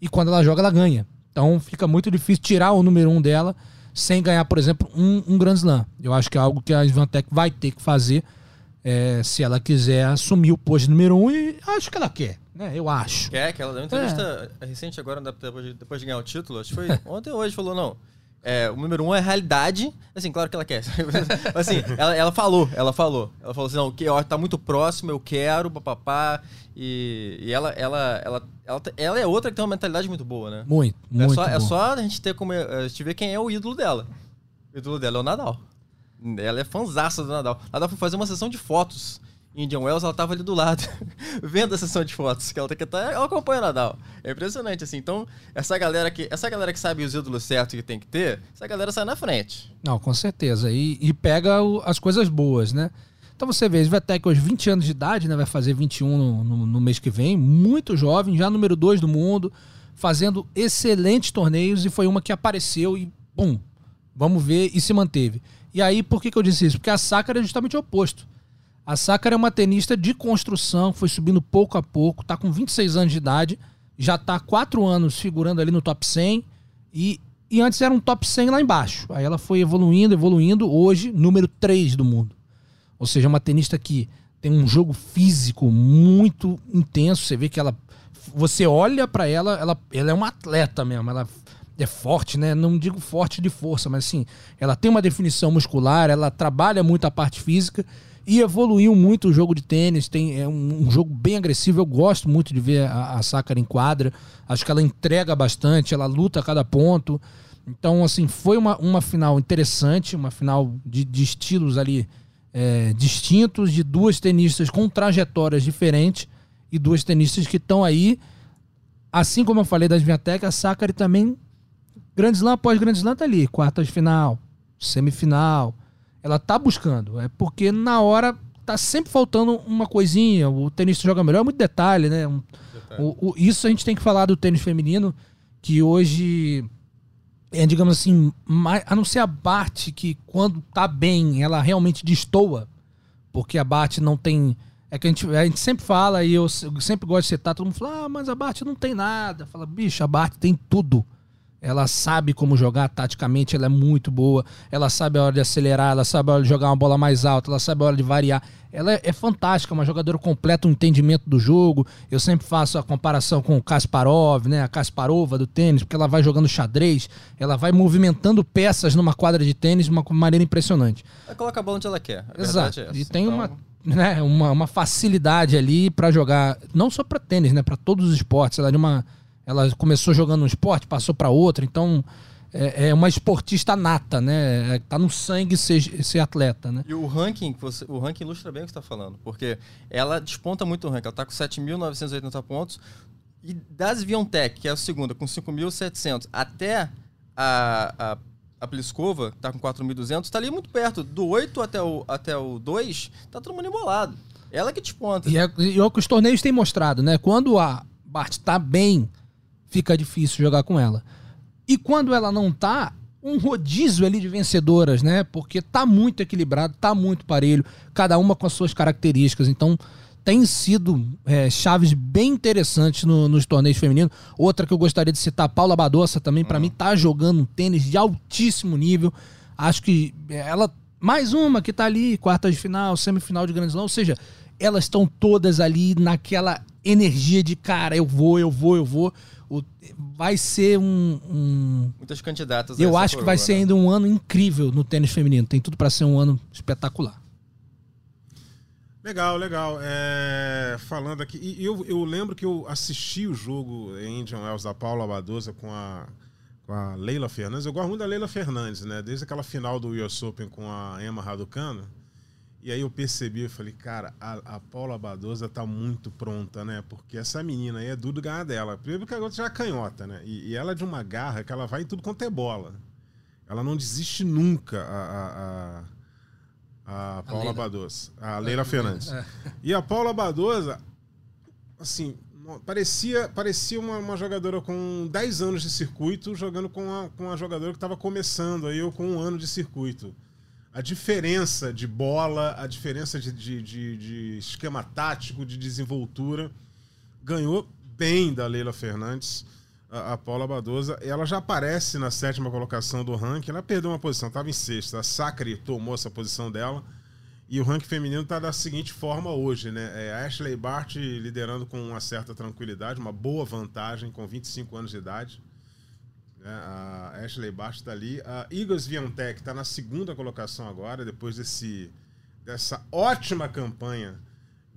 e quando ela joga ela ganha. Então fica muito difícil tirar o número 1 um dela sem ganhar, por exemplo, um, um Grand Slam. Eu acho que é algo que a Svantec vai ter que fazer é, se ela quiser assumir o posto número 1 um, e acho que ela quer, né? Eu acho. Quer, que ela deu uma entrevista recente agora, depois de, depois de ganhar o título, acho que foi ontem ou hoje, falou, não. É, o número um é realidade. Assim, claro que ela quer. Assim, ela, ela falou, ela falou. Ela falou assim, não, que ó, tá muito próximo, eu quero, papapá. E, e ela, ela, ela, ela, ela é outra que tem uma mentalidade muito boa, né? Muito, muito é, só, é só a gente ter como. A gente ver quem é o ídolo dela. O ídolo dela é o Nadal. Ela é fanzaça do Nadal. Nadal foi fazer uma sessão de fotos Indian Wells, ela tava ali do lado, vendo a sessão de fotos, que ela tem que estar. Ela acompanha o Nadal. É impressionante, assim. Então, essa galera que, essa galera que sabe os ídolos certos que tem que ter, essa galera sai na frente. Não, com certeza. E, e pega o- as coisas boas, né? Então você vê, Svetec hoje 20 anos de idade, né? Vai fazer 21 no, no, no mês que vem, muito jovem, já número 2 do mundo, fazendo excelentes torneios e foi uma que apareceu e pum, vamos ver e se manteve. E aí, por que, que eu disse isso? Porque a Sakura é justamente o oposto. A Sakura é uma tenista de construção, foi subindo pouco a pouco, tá com 26 anos de idade, já tá há 4 anos figurando ali no top 100 e, e antes era um top 100 lá embaixo. Aí ela foi evoluindo, evoluindo, hoje número 3 do mundo. Ou seja, uma tenista que tem um jogo físico muito intenso, você vê que ela você olha pra ela, ela, ela é uma atleta mesmo, ela é forte, né? Não digo forte de força, mas assim, ela tem uma definição muscular, ela trabalha muito a parte física e evoluiu muito o jogo de tênis. Tem é um, um jogo bem agressivo. Eu gosto muito de ver a, a em quadra. Acho que ela entrega bastante, ela luta a cada ponto. Então, assim, foi uma, uma final interessante, uma final de, de estilos ali é, distintos, de duas tenistas com trajetórias diferentes e duas tenistas que estão aí, assim como eu falei das Viatec, a Sakura também Grande Slam após Grande Slam tá ali, quartas de final, semifinal. Ela tá buscando. É porque na hora tá sempre faltando uma coisinha. O tenista joga melhor, é muito detalhe, né? Um- o- o- isso a gente tem que falar do tênis feminino, que hoje é, digamos assim, mais, a não ser a Bart, que quando tá bem, ela realmente destoa, porque a Bart não tem. É que a gente, a gente sempre fala, e eu se- sempre gosto de citar, todo mundo fala, ah, mas a Bart não tem nada. Fala, bicho, a Bart tem tudo. Ela sabe como jogar taticamente, ela é muito boa. Ela sabe a hora de acelerar, ela sabe a hora de jogar uma bola mais alta, ela sabe a hora de variar. Ela é, é fantástica, uma jogadora completa um entendimento do jogo. Eu sempre faço a comparação com o Kasparov, né? A Kasparova do tênis, porque ela vai jogando xadrez, ela vai movimentando peças numa quadra de tênis de uma maneira impressionante. Ela coloca a bola onde ela quer. Exato. é. E tem Então, uma, né, uma, uma facilidade ali pra jogar, não só pra tênis, né, para todos os esportes. Ela é de uma, ela começou jogando um esporte, passou pra outro, então é, é uma esportista nata, né? É, Tá no sangue ser, ser atleta, né? E o ranking, você, o ranking ilustra bem o que você está falando, porque ela desponta muito o ranking. Ela está com 7.980 pontos. E da Sviontech, que é a segunda, com 5.700, até a, a, a Pliskova, que está com 4.200, está ali muito perto. Do 8 até o, até o 2, tá todo mundo embolado. Ela que desponta. E é, e é o que os torneios têm mostrado, né? Quando a Bart tá bem, fica difícil jogar com ela. E quando ela não tá, um rodízio ali de vencedoras, né? Porque tá muito equilibrado, tá muito parelho, cada uma com as suas características. Então, tem sido é, chaves bem interessantes no- nos torneios femininos. Outra que eu gostaria de citar, Paula Badossa também, pra mim, tá jogando um tênis de altíssimo nível. Acho que ela. Mais uma que tá ali, quarta de final, semifinal de Grand Slam. Ou seja, elas estão todas ali naquela energia de cara, eu vou, eu vou, eu vou. O- vai ser um- um Muitas candidatas. eu acho que vai ser né? ainda um ano incrível no tênis feminino. Tem tudo pra ser um ano espetacular. Legal, legal. É, falando aqui, e eu, eu lembro que eu assisti o jogo em Indian Wells da Paula Badosa com a, com a Leila Fernandes. Eu gosto muito da Leila Fernandes, né? Desde aquela final do US Open com a Emma Raducano. E aí eu percebi, eu falei, cara, a, a Paula Badosa tá muito pronta, né? Porque essa menina aí é duro ganhar dela. Primeiro porque a outra já é canhota, né? E, e ela é de uma garra que ela vai em tudo quanto é bola. Ela não desiste nunca, a, a, a, a Paula Leila. Badosa. A Leila Fernandes. E a Paula Badosa, assim, parecia, parecia uma, uma jogadora com 10 anos de circuito jogando com uma, com uma jogadora que estava começando aí, ou com um ano de circuito. A diferença de bola, a diferença de, de, de- de esquema tático, de desenvoltura, ganhou bem da Leila Fernandes, a, a Paula Badosa. Ela já aparece na sétima colocação do ranking. Ela perdeu uma posição, estava em sexta. A Sacre tomou essa posição dela. E o ranking feminino está da seguinte forma hoje, né? É Ashley Bart liderando com uma certa tranquilidade, uma boa vantagem, com 25 anos de idade. Né? A Ashley Bart está ali. A Igor Swiatek está na segunda colocação agora, depois desse, dessa ótima campanha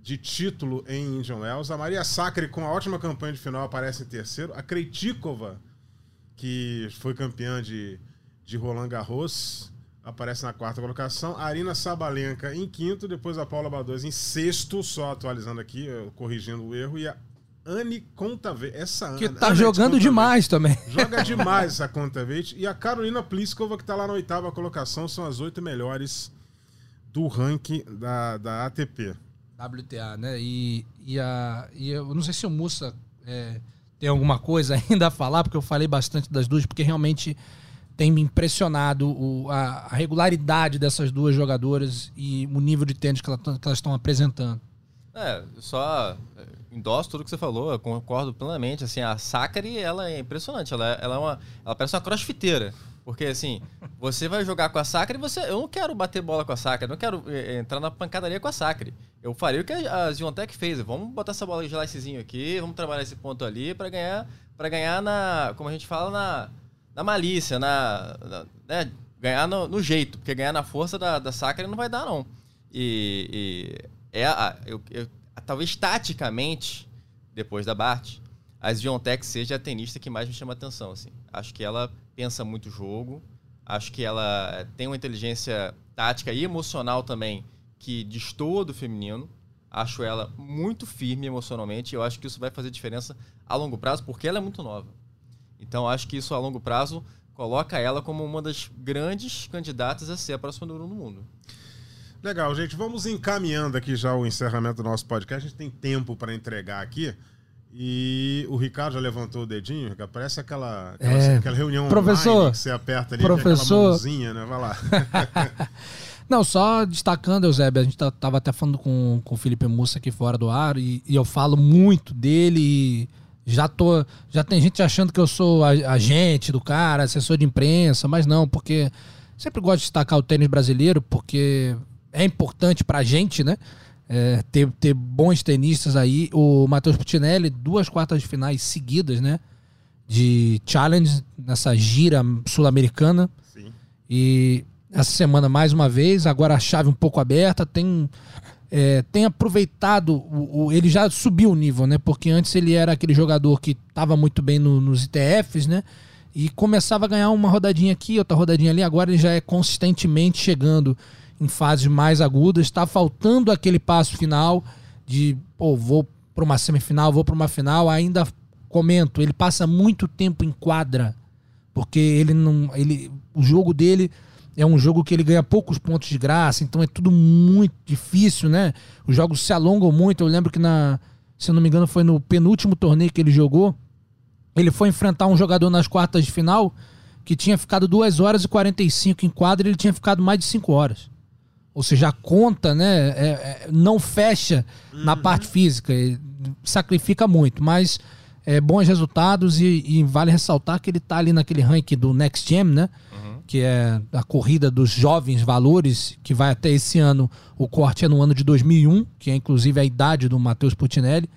de título em Indian Wells. A Maria Sacre, com a ótima campanha de final, aparece em terceiro. A Krejcikova, que foi campeã de, de Roland Garros, aparece na quarta colocação. A Arina Sabalenka em quinto, depois a Paula Badosa em sexto, só atualizando aqui, corrigindo o erro. E a Anne Contaveit, essa Que Anne- tá Annette jogando Kontaveit. demais também. Joga demais essa Contaveit. E a Carolina Pliskova, que tá lá na oitava colocação, são as oito melhores do ranking da, da ATP. WTA, né? E, e, a, e eu não sei se o Mussa é, tem alguma coisa ainda a falar, porque eu falei bastante das duas, porque realmente tem me impressionado o- a, a regularidade dessas duas jogadoras e o nível de tênis que, ela- que elas estão apresentando. É, só é, endosso tudo que você falou, eu concordo plenamente. Assim, a Sakari, ela é impressionante. Ela, ela é uma. Ela parece uma crossfiteira. Porque, assim, você vai jogar com a Sakari você. Eu não quero bater bola com a Sakari, eu não quero é, entrar na pancadaria com a Sakari. Eu faria o que a Ziontech fez. Vamos botar essa bola de slicezinho aqui, vamos trabalhar esse ponto ali pra ganhar, para ganhar na. Como a gente fala, na, na malícia, na. na- né, ganhar no, no jeito. Porque ganhar na força da, da Sakari não vai dar, não. E. e é a, eu, eu- talvez taticamente, depois da Bart, a Sviontek seja a tenista que mais me chama atenção. Assim. Acho que ela pensa muito o jogo, acho que ela tem uma inteligência tática e emocional também que destoa do feminino. Acho ela muito firme emocionalmente e eu acho que isso vai fazer diferença a longo prazo, porque ela é muito nova. Então acho que isso a longo prazo coloca ela como uma das grandes candidatas a ser a próxima número um do mundo. Legal, gente. Vamos encaminhando aqui já o encerramento do nosso podcast. A gente tem tempo para entregar aqui. E o Ricardo já levantou o dedinho, Ricardo. Parece aquela, aquela, É, aquela reunião professor, online que você aperta ali, professor. aquela mãozinha, né? Vai lá. Não, só destacando, Eusébio, a gente tá- tava até falando com, com o Felipe Mussa aqui fora do ar e, e eu falo muito dele e Já tô. Já tem gente achando que eu sou agente do cara, assessor de imprensa, mas não, porque sempre gosto de destacar o tênis brasileiro, porque é importante pra gente, né? É, ter, ter bons tenistas aí. O Matheus Putinelli, duas quartas de finais seguidas, né? De challenge nessa gira sul-americana. E essa semana, mais uma vez, agora a chave um pouco aberta, tem, é, tem aproveitado, o, o- ele já subiu o nível, né? Porque antes ele era aquele jogador que estava muito bem no- nos ITFs, né? E começava a ganhar uma rodadinha aqui, outra rodadinha ali. Agora ele já é consistentemente chegando em fases mais agudas. Está faltando aquele passo final de, pô, vou para uma semifinal, vou para uma final. Ainda comento, ele passa muito tempo em quadra porque ele não ele o jogo dele é um jogo que ele ganha poucos pontos de graça então é tudo muito difícil né os jogos se alongam muito eu lembro que na se eu não me engano foi no penúltimo torneio que ele jogou ele foi enfrentar um jogador nas quartas de final que tinha ficado 2 horas e 45 em quadra ele tinha ficado mais de 5 horas ou seja, a conta né, é- é- não fecha na parte física, sacrifica muito, mas é, bons resultados e, e vale ressaltar que ele está ali naquele ranking do Next Gen, né? Que é a corrida dos jovens valores, que vai até esse ano, o corte é no ano de 2001, que é inclusive a idade do Matheus Putinelli.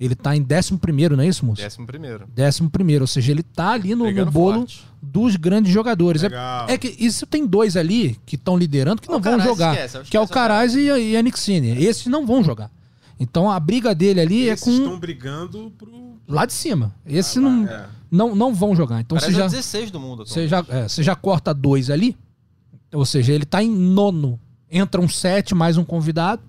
Ele está em 11 primeiro, não é isso, moço? Décimo primeiro. Décimo primeiro, ou seja, ele tá ali no, no bolo forte. dos grandes jogadores. É, Legal. é que isso tem dois ali que estão liderando que não O vão Caraz jogar, esquece, que é o Caraz e a, e a Nixine. Esses não vão jogar. Então a briga dele ali Esses é com estão brigando pro. lá de cima. Esses Ah, não, é. não não vão jogar. Então você é já, o 16 do mundo. você já, é, você já corta dois ali, ou seja, ele tá em nono. Entra um sete mais um convidado,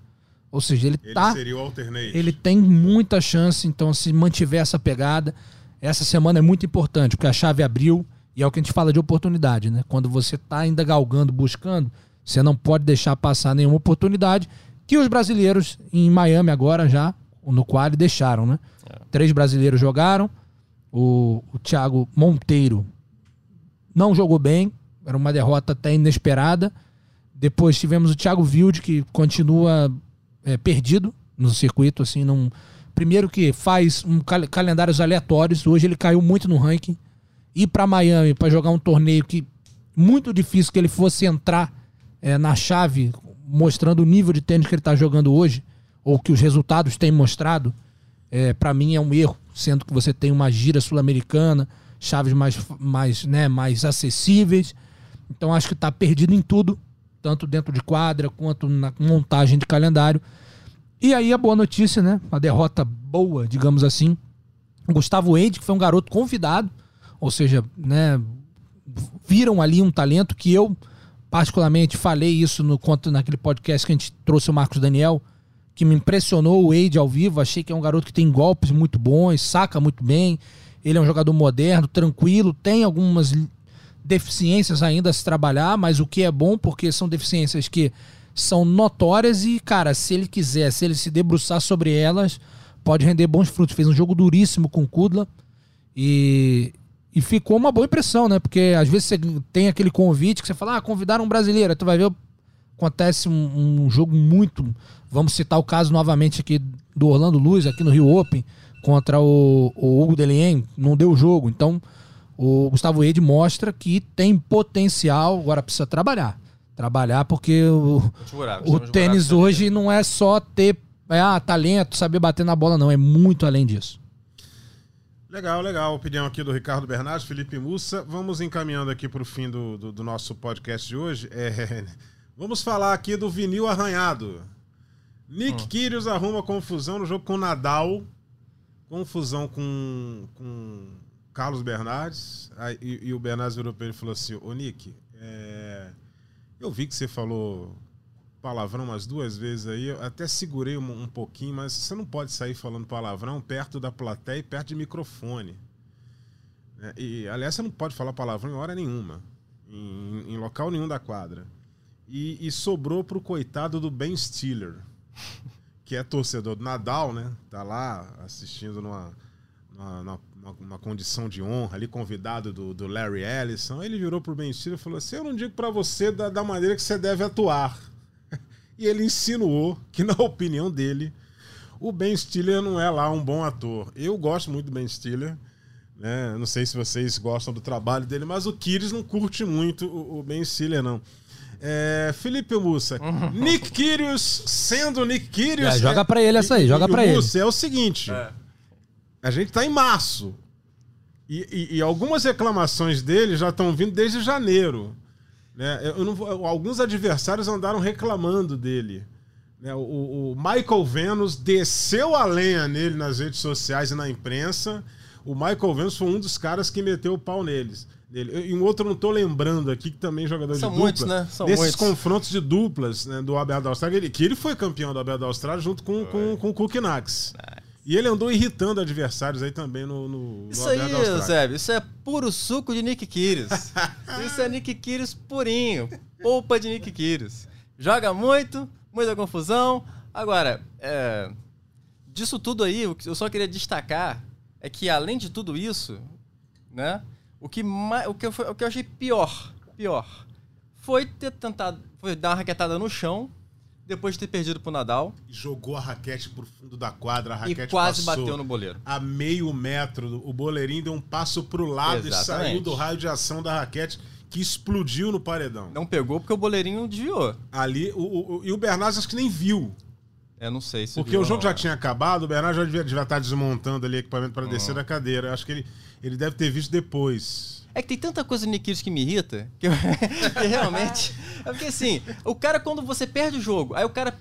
ou seja, ele, Ele tá seria o alternate. ele tem muita chance, então, se mantiver essa pegada, essa semana é muito importante, porque a chave abriu e é o que a gente fala de oportunidade, né? Quando você tá ainda galgando, buscando, você não pode deixar passar nenhuma oportunidade que os brasileiros em Miami agora já, no quali, deixaram, né? Três brasileiros jogaram, o, o Thiago Monteiro não jogou bem, era uma derrota até inesperada. Depois tivemos o Thiago Wilde, que continua é, perdido no circuito, assim, não... Primeiro que faz um cal- calendários aleatórios, hoje ele caiu muito no ranking. Ir para Miami para jogar um torneio que muito difícil que ele fosse entrar é, na chave, mostrando o nível de tênis que ele está jogando hoje, ou que os resultados têm mostrado, é, para mim é um erro, sendo que você tem uma gira sul-americana, chaves mais, mais, né, mais acessíveis. Então acho que está perdido em tudo, tanto dentro de quadra quanto na montagem de calendário. E aí a boa notícia, né? A derrota boa, digamos assim. O Gustavo Eide, que foi um garoto convidado, ou seja, né, viram ali um talento que eu particularmente falei isso no conto naquele podcast que a gente trouxe o Marcos Daniel, que me impressionou o Eide ao vivo, achei que é um garoto que tem golpes muito bons, saca muito bem. Ele é um jogador moderno, tranquilo, tem algumas deficiências ainda a se trabalhar, mas o que é bom porque são deficiências que são notórias e, cara, se ele quiser, se ele se debruçar sobre elas, pode render bons frutos. Fez um jogo duríssimo com o Kudla e, e ficou uma boa impressão, né? Porque às vezes você tem aquele convite que você fala, ah, convidaram um brasileiro, tu vai ver, acontece um, um jogo muito. Vamos citar o caso novamente aqui do Orlando Luz, aqui no Rio Open, contra o, o Hugo Delien, não deu jogo. Então, o Gustavo Eide mostra que tem potencial, agora precisa trabalhar. Trabalhar porque o, o tênis hoje não é só ter é, ah, talento, saber bater na bola, não. É muito além disso. Legal, legal. Opinião aqui do Ricardo Bernardes, Felipe Mussa. Vamos encaminhando aqui para o fim do, do, do nosso podcast de hoje. É, vamos falar aqui do vinil arranhado. Nick Kyrgios arruma confusão no jogo com Nadal. Confusão com, com Carlos Bernardes. Aí, e, e o Bernardes virou para ele e falou assim: Ô Nick, é, eu vi que você falou palavrão umas duas vezes aí, eu até segurei um, um pouquinho, mas você não pode sair falando palavrão perto da plateia e perto de microfone. né? E, aliás, você não pode falar palavrão em hora nenhuma, em, em local nenhum da quadra. E, e sobrou pro coitado do Ben Stiller, que é torcedor do Nadal, né? Tá lá assistindo numa, numa, numa- numa condição de honra, ali convidado do, do Larry Ellison. Ele virou pro Ben Stiller e falou assim: Eu não digo pra você da, da maneira que você deve atuar. E ele insinuou que, na opinião dele, O Ben Stiller não é lá um bom ator. Eu gosto muito do Ben Stiller. Né? Não sei se vocês gostam do trabalho dele, mas o Kiris não curte muito o, o Ben Stiller, não. É, Felipe Mussa, Nick Kyrgios sendo Nick Kyrgios... É, joga é, pra ele essa aí, e- joga o pra ele. Mussa, é o seguinte, a gente tá em março e, e- e algumas reclamações dele já estão vindo desde janeiro. Né? Eu não vou- alguns adversários andaram reclamando dele. né? O, o Michael Venus desceu a lenha nele nas redes sociais e na imprensa. O Michael Venus foi um dos caras que meteu o pau neles. Nele. E um outro eu não tô lembrando aqui, que também é jogador São de dupla. muitos, né? São desses muitos. confrontos de duplas né, do Aberto da Austrália, que ele foi campeão do Aberto da Austrália junto com, com, com o Cook Nax. E ele andou irritando adversários aí também no, no, no Isso aí. Zébio, isso é puro suco de Nick Kyrgios. isso é Nick Kyrgios purinho. Polpa de Nick Kyrgios. Joga muito, muita confusão. Agora, é, disso tudo aí, o que eu só queria destacar é que, além de tudo isso, né, o que, mais, o que, eu, o que eu achei pior, pior, foi ter tentado, foi dar uma raquetada no chão, depois de ter perdido pro Nadal, E jogou a raquete pro fundo da quadra, a raquete e quase passou bateu no boleiro. a meio metro. O boleirinho deu um passo pro lado e Exatamente. saiu do raio de ação da raquete que explodiu no paredão. Não pegou porque o boleirinho desviou. Ali, o, o- e o Bernardo acho que nem viu. Eu não sei se Porque viu o jogo já é. tinha acabado, o Bernardo já devia, devia estar desmontando ali equipamento para descer da cadeira. Eu acho que ele, ele deve ter visto depois. É que tem tanta coisa no Nick Kyrgios que me irrita, que, eu- que realmente... É porque assim, o cara quando você perde o jogo, aí o cara,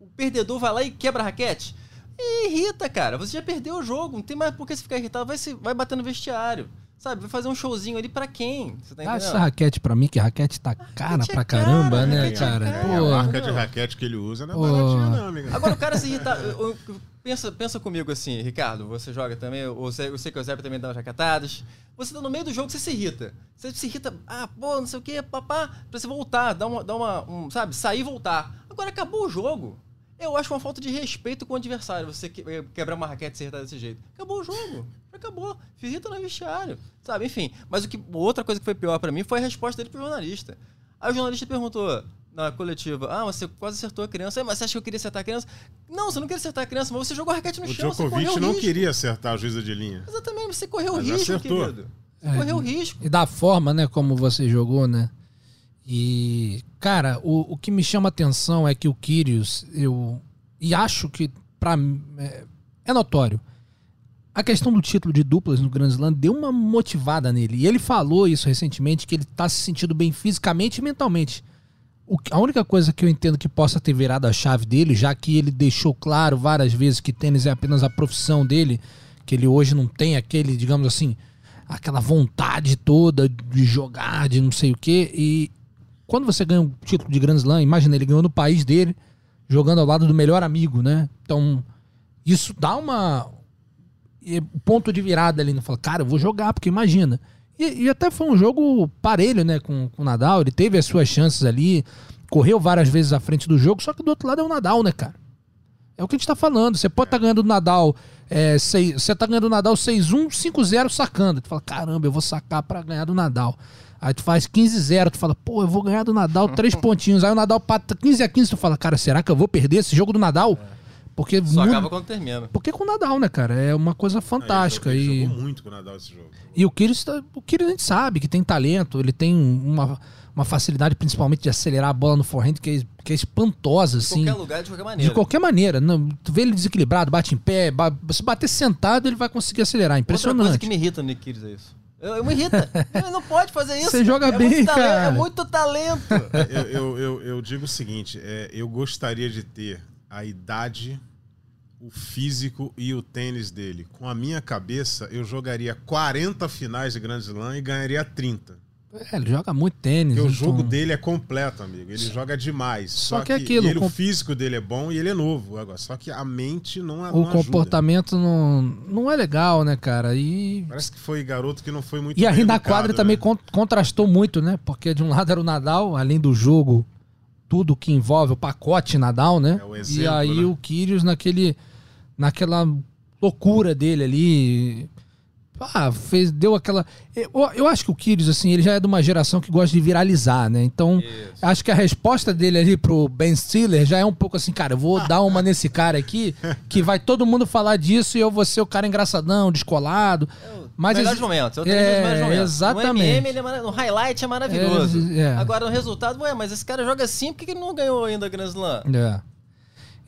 o perdedor vai lá e quebra a raquete, e irrita, cara. Você já perdeu o jogo, não tem mais por que você ficar irritado, vai, se, vai bater no vestiário, sabe? Vai fazer um showzinho ali pra quem? Você tá entendendo? essa raquete pra mim, que raquete tá cara Raquete é pra cara, caramba, né, raquete é cara? cara. É, a marca de raquete que ele usa não é Pô. baratinha, não, amiga. Agora o cara se irritar. eu- Pensa, pensa comigo assim, Ricardo, você joga também, ou eu sei que o Zé também dá umas jaquetadas. Você tá no meio do jogo, você se irrita. Você se irrita, ah, pô, não sei o que, papá, pra você voltar, dar uma, dar uma um, sabe, sair e voltar. Agora acabou o jogo. Eu acho uma falta de respeito com o adversário, você eh, quebrar uma raquete e se irritar desse jeito. Acabou o jogo. Acabou. Se irrita no vestiário. Sabe, enfim. Mas o que, outra coisa que foi pior pra mim foi a resposta dele pro jornalista. Aí o jornalista perguntou na coletiva: Ah, você quase acertou a criança. "É, Mas você acha que eu queria acertar a criança? Não, você não queria acertar a criança, mas você jogou a raquete no O chão. você correu Djokovic não risco. queria acertar a juíza de linha. Exatamente, você correu o Mas risco, acertou. querido. Você É, correu o risco. E da forma, né, como você jogou, né? E, cara, o, o que me chama atenção é que o Kyrgios, eu. E acho que, pra mim, é, é notório. A questão do título de duplas no Grand Slam deu uma motivada nele. E ele falou isso recentemente, que ele tá se sentindo bem fisicamente e mentalmente. O a única coisa que eu entendo que possa ter virado a chave dele, já que ele deixou claro várias vezes que tênis é apenas a profissão dele, que ele hoje não tem aquele, digamos assim, aquela vontade toda de jogar, de não sei o quê. E quando você ganha um título de Grand Slam, imagina, ele ganhou no país dele, jogando ao lado do melhor amigo, né? Então, isso dá uma. E o ponto de virada ali, né? Fala, cara, eu vou jogar, porque imagina. E, e até foi um jogo parelho, né, com, com o Nadal. Ele teve as suas chances ali, correu várias vezes à frente do jogo, só que do outro lado é o Nadal, né, cara? É o que a gente tá falando. Você pode estar ganhando do Nadal. É, sei- você tá ganhando do Nadal 6-1, 5-0 sacando. Tu fala, caramba, eu vou sacar pra ganhar do Nadal. Aí tu faz 15-0, tu fala, pô, eu vou ganhar do Nadal três pontinhos. Aí o Nadal pata 15 a 15, tu fala, cara, será que eu vou perder esse jogo do Nadal? Porque Só muda- acaba quando termina. porque com o Nadal, né, cara? É uma coisa fantástica. Ele, jogou- ele e... jogou muito com o Nadal esse jogo. E o Kyrgios, tá- o Kyrgios a gente sabe que tem talento, ele tem uma, uma facilidade principalmente de acelerar a bola no forehand que é, que é espantosa, De assim. qualquer lugar, de qualquer maneira. De qualquer maneira. Não, tu vê ele desequilibrado, bate em pé, ba- se bater sentado, ele vai conseguir acelerar. Outra coisa Impressionante. que me irrita no Nick Kyrgios é isso. Eu, eu me irrita. Ele não pode fazer isso. Você joga é bem, muito talento, cara. É muito talento. eu, eu, eu, eu digo o seguinte: é, eu gostaria de ter a idade, o físico e o tênis dele. Com a minha cabeça, eu jogaria 40 finais de Grand Slam e ganharia 30. É, ele joga muito tênis. Porque o então- jogo dele é completo, amigo. Ele joga demais. Só Só, que é que, aquilo, ele- o físico dele é bom e ele é novo. Agora, só que a mente não, não O comportamento não, não é legal, né, cara? E Parece que foi garoto que não foi muito E aí na quadra né? também con- contrastou muito, né? Porque de um lado era o Nadal, além do jogo, tudo que envolve o pacote Nadal, né? É o e exemplo, aí né? o Kyrgios naquele naquela loucura dele ali, Ah, fez, deu aquela. Eu, eu acho que o Kyrgios, assim, ele já é de uma geração que gosta de viralizar, né? Então, Isso. acho que a resposta dele ali pro Ben Stiller já é um pouco assim, cara, eu vou dar uma nesse cara aqui, que vai todo mundo falar disso e eu vou ser o cara engraçadão, descolado. Mas melhores exi- momentos. Eu É, tenho os melhores momentos. No exatamente. MM, ele é no highlight é maravilhoso. É, é. Agora, no resultado, ué, mas esse cara joga assim, por que ele não ganhou ainda a Grand Slam? É.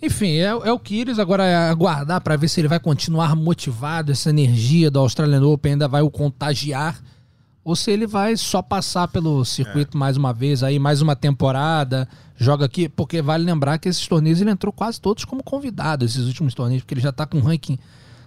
Enfim, é, é o Kyrgios, agora é aguardar para ver se ele vai continuar motivado, essa energia do Australian Open ainda vai o contagiar, ou se ele vai só passar pelo circuito mais uma vez, aí mais uma temporada, joga aqui, porque vale lembrar que esses torneios ele entrou quase todos como convidado, esses últimos torneios, porque ele já tá com um ranking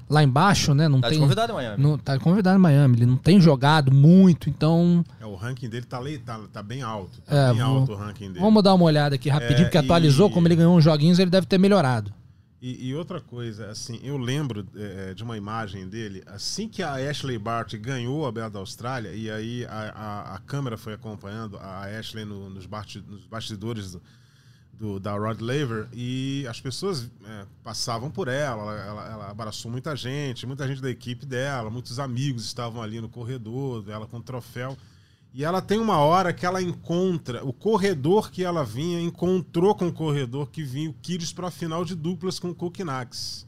lá embaixo, né? Não Tá de tem, convidado em Miami. Não, tá convidado em Miami, ele não tem jogado muito, então É, o ranking dele tá, tá, tá bem alto. Tá É, bem vou- alto o ranking dele. vamos dar uma olhada aqui rapidinho, É, porque atualizou, e- como ele ganhou uns joguinhos, ele deve ter melhorado. E, e outra coisa, assim, eu lembro é, de uma imagem dele, assim que a Ashley Bart ganhou a Bela da Austrália, e aí a, a, a câmera foi acompanhando a Ashley no- nos, basti- nos bastidores do, do- da Rod Laver, e as pessoas é, passavam por ela, ela, ela- abraçou muita gente, muita gente da equipe dela, muitos amigos estavam ali no corredor, ela com o troféu. E ela tem uma hora que ela encontra, o corredor que ela vinha encontrou com o corredor que vinha o Kyrgios para a final de duplas com o Kokinax.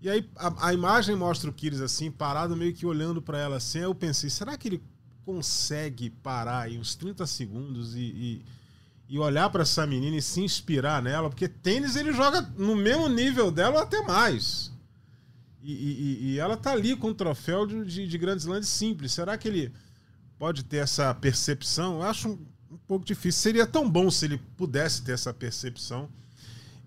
E aí a, a imagem mostra o Kyrgios assim, parado, meio que olhando para ela assim. Aí eu pensei, será que ele consegue parar aí uns 30 segundos e, e, e olhar para essa menina e se inspirar nela? Porque tênis ele joga no mesmo nível dela ou até mais. E, e- e ela tá ali com o troféu de, de, de Grand Slam de simples. Será que ele pode ter essa percepção? Eu acho um, um pouco difícil. Seria tão bom se ele pudesse ter essa percepção.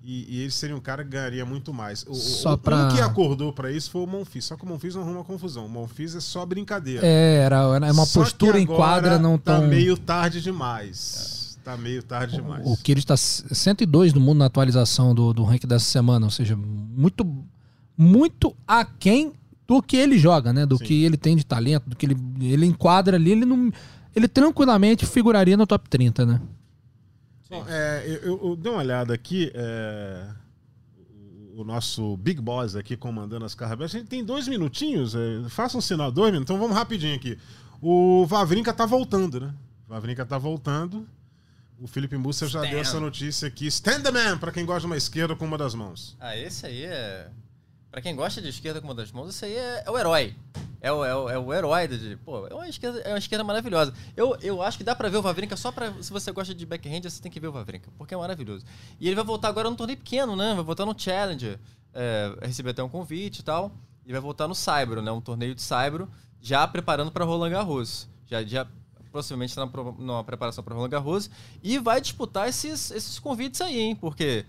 E, e ele seria um cara que ganharia muito mais. O, o- Só o- pra- Um que acordou pra isso foi o Monfils. Só que o Monfils não arruma confusão. O Monfils é só brincadeira. É, era, era uma Só postura em quadra não Tá tão. meio tarde demais. Tá meio tarde demais. O Kyrgios está 102 no mundo na atualização do, do ranking dessa semana, ou seja, muito muito aquém do que ele joga, né? Do Sim. que ele tem de talento, do que ele, ele enquadra ali, ele não ele tranquilamente figuraria no top 30, né? Bom, é, eu, eu- dei uma olhada aqui. é, o, o nosso Big Boss aqui comandando as carregas. A gente tem dois minutinhos. é, faça um sinal, dois minutos. Então vamos rapidinho aqui. O Vavrinka tá voltando, né? O Vavrinka tá voltando. O Felipe Mussa já deu essa notícia aqui. Stand the man, pra quem gosta de uma esquerda com uma das mãos. Ah, esse aí é. Pra quem gosta de esquerda com uma das mãos, esse aí é, é o herói. É o, é o, é o herói de. Pô, é uma esquerda, é uma esquerda maravilhosa. Eu, eu acho que dá pra ver o Vavrinka só pra. Se você gosta de backhand, você tem que ver o Vavrinka, porque é maravilhoso. E ele vai voltar agora num torneio pequeno, né? Vai voltar no Challenger. É, receber até um convite e tal. E vai voltar no Saibro, né? Um torneio de Saibro, já preparando pra Roland Garros. Já, já possivelmente está na, preparação pra Roland Garros. E vai disputar esses, esses convites aí, hein? Porque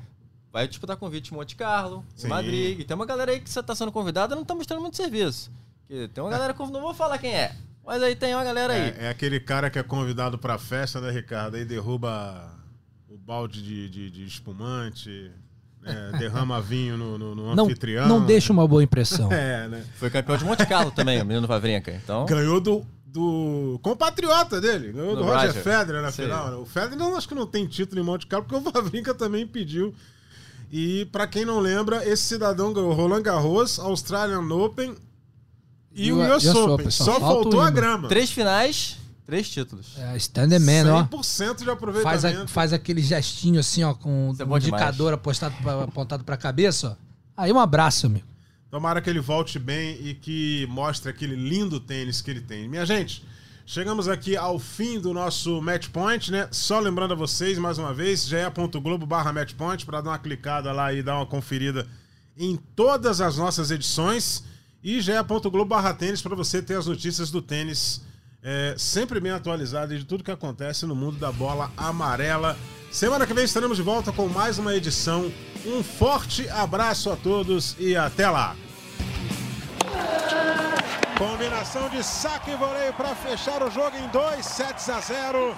vai disputar convite em Monte Carlo, em Madrid. E tem uma galera aí que você tá sendo convidada e não tá mostrando muito serviço. Tem uma galera que não vou falar quem é. Mas aí tem uma galera aí. É, é aquele cara que é convidado pra festa, né, Ricardo? Aí derruba o balde de, de- de espumante, né, derrama vinho no, no- no Não, anfitrião. não deixa uma boa impressão. É, né? Foi campeão de Monte Carlo também, o menino Vavrinka. Então, Ganhou do, do compatriota dele, ganhou do, Do Roger, Roger. Federer na Sim. final. né? O Federer não, acho que não tem título em Monte Carlo, porque o Vavrinka também pediu. E pra quem não lembra, esse cidadão ganhou Roland Garros, Australian Open e, E o o US Open. Open, Só, faltou o a grama. três finais, três títulos. É, stand the man, ó. 100% de Faz, aproveitamento. a- faz aquele gestinho assim, ó, com Isso é o bom indicador apostado pra- apontado pra cabeça, ó. Aí um abraço, amigo. Tomara que ele volte bem e que mostre aquele lindo tênis que ele tem. Minha gente, chegamos aqui ao fim do nosso Match Point, né? Só lembrando a vocês, mais uma vez, ge.globo barra Match Point, para dar uma clicada lá e dar uma conferida em todas as nossas edições. E ge.globo barra tênis para você ter as notícias do tênis é, sempre bem atualizadas de tudo que acontece no mundo da bola amarela. Semana que vem estaremos de volta com mais uma edição. Um forte abraço a todos e até lá! Combinação de saque e voleio para fechar o jogo em 2 sets a 0.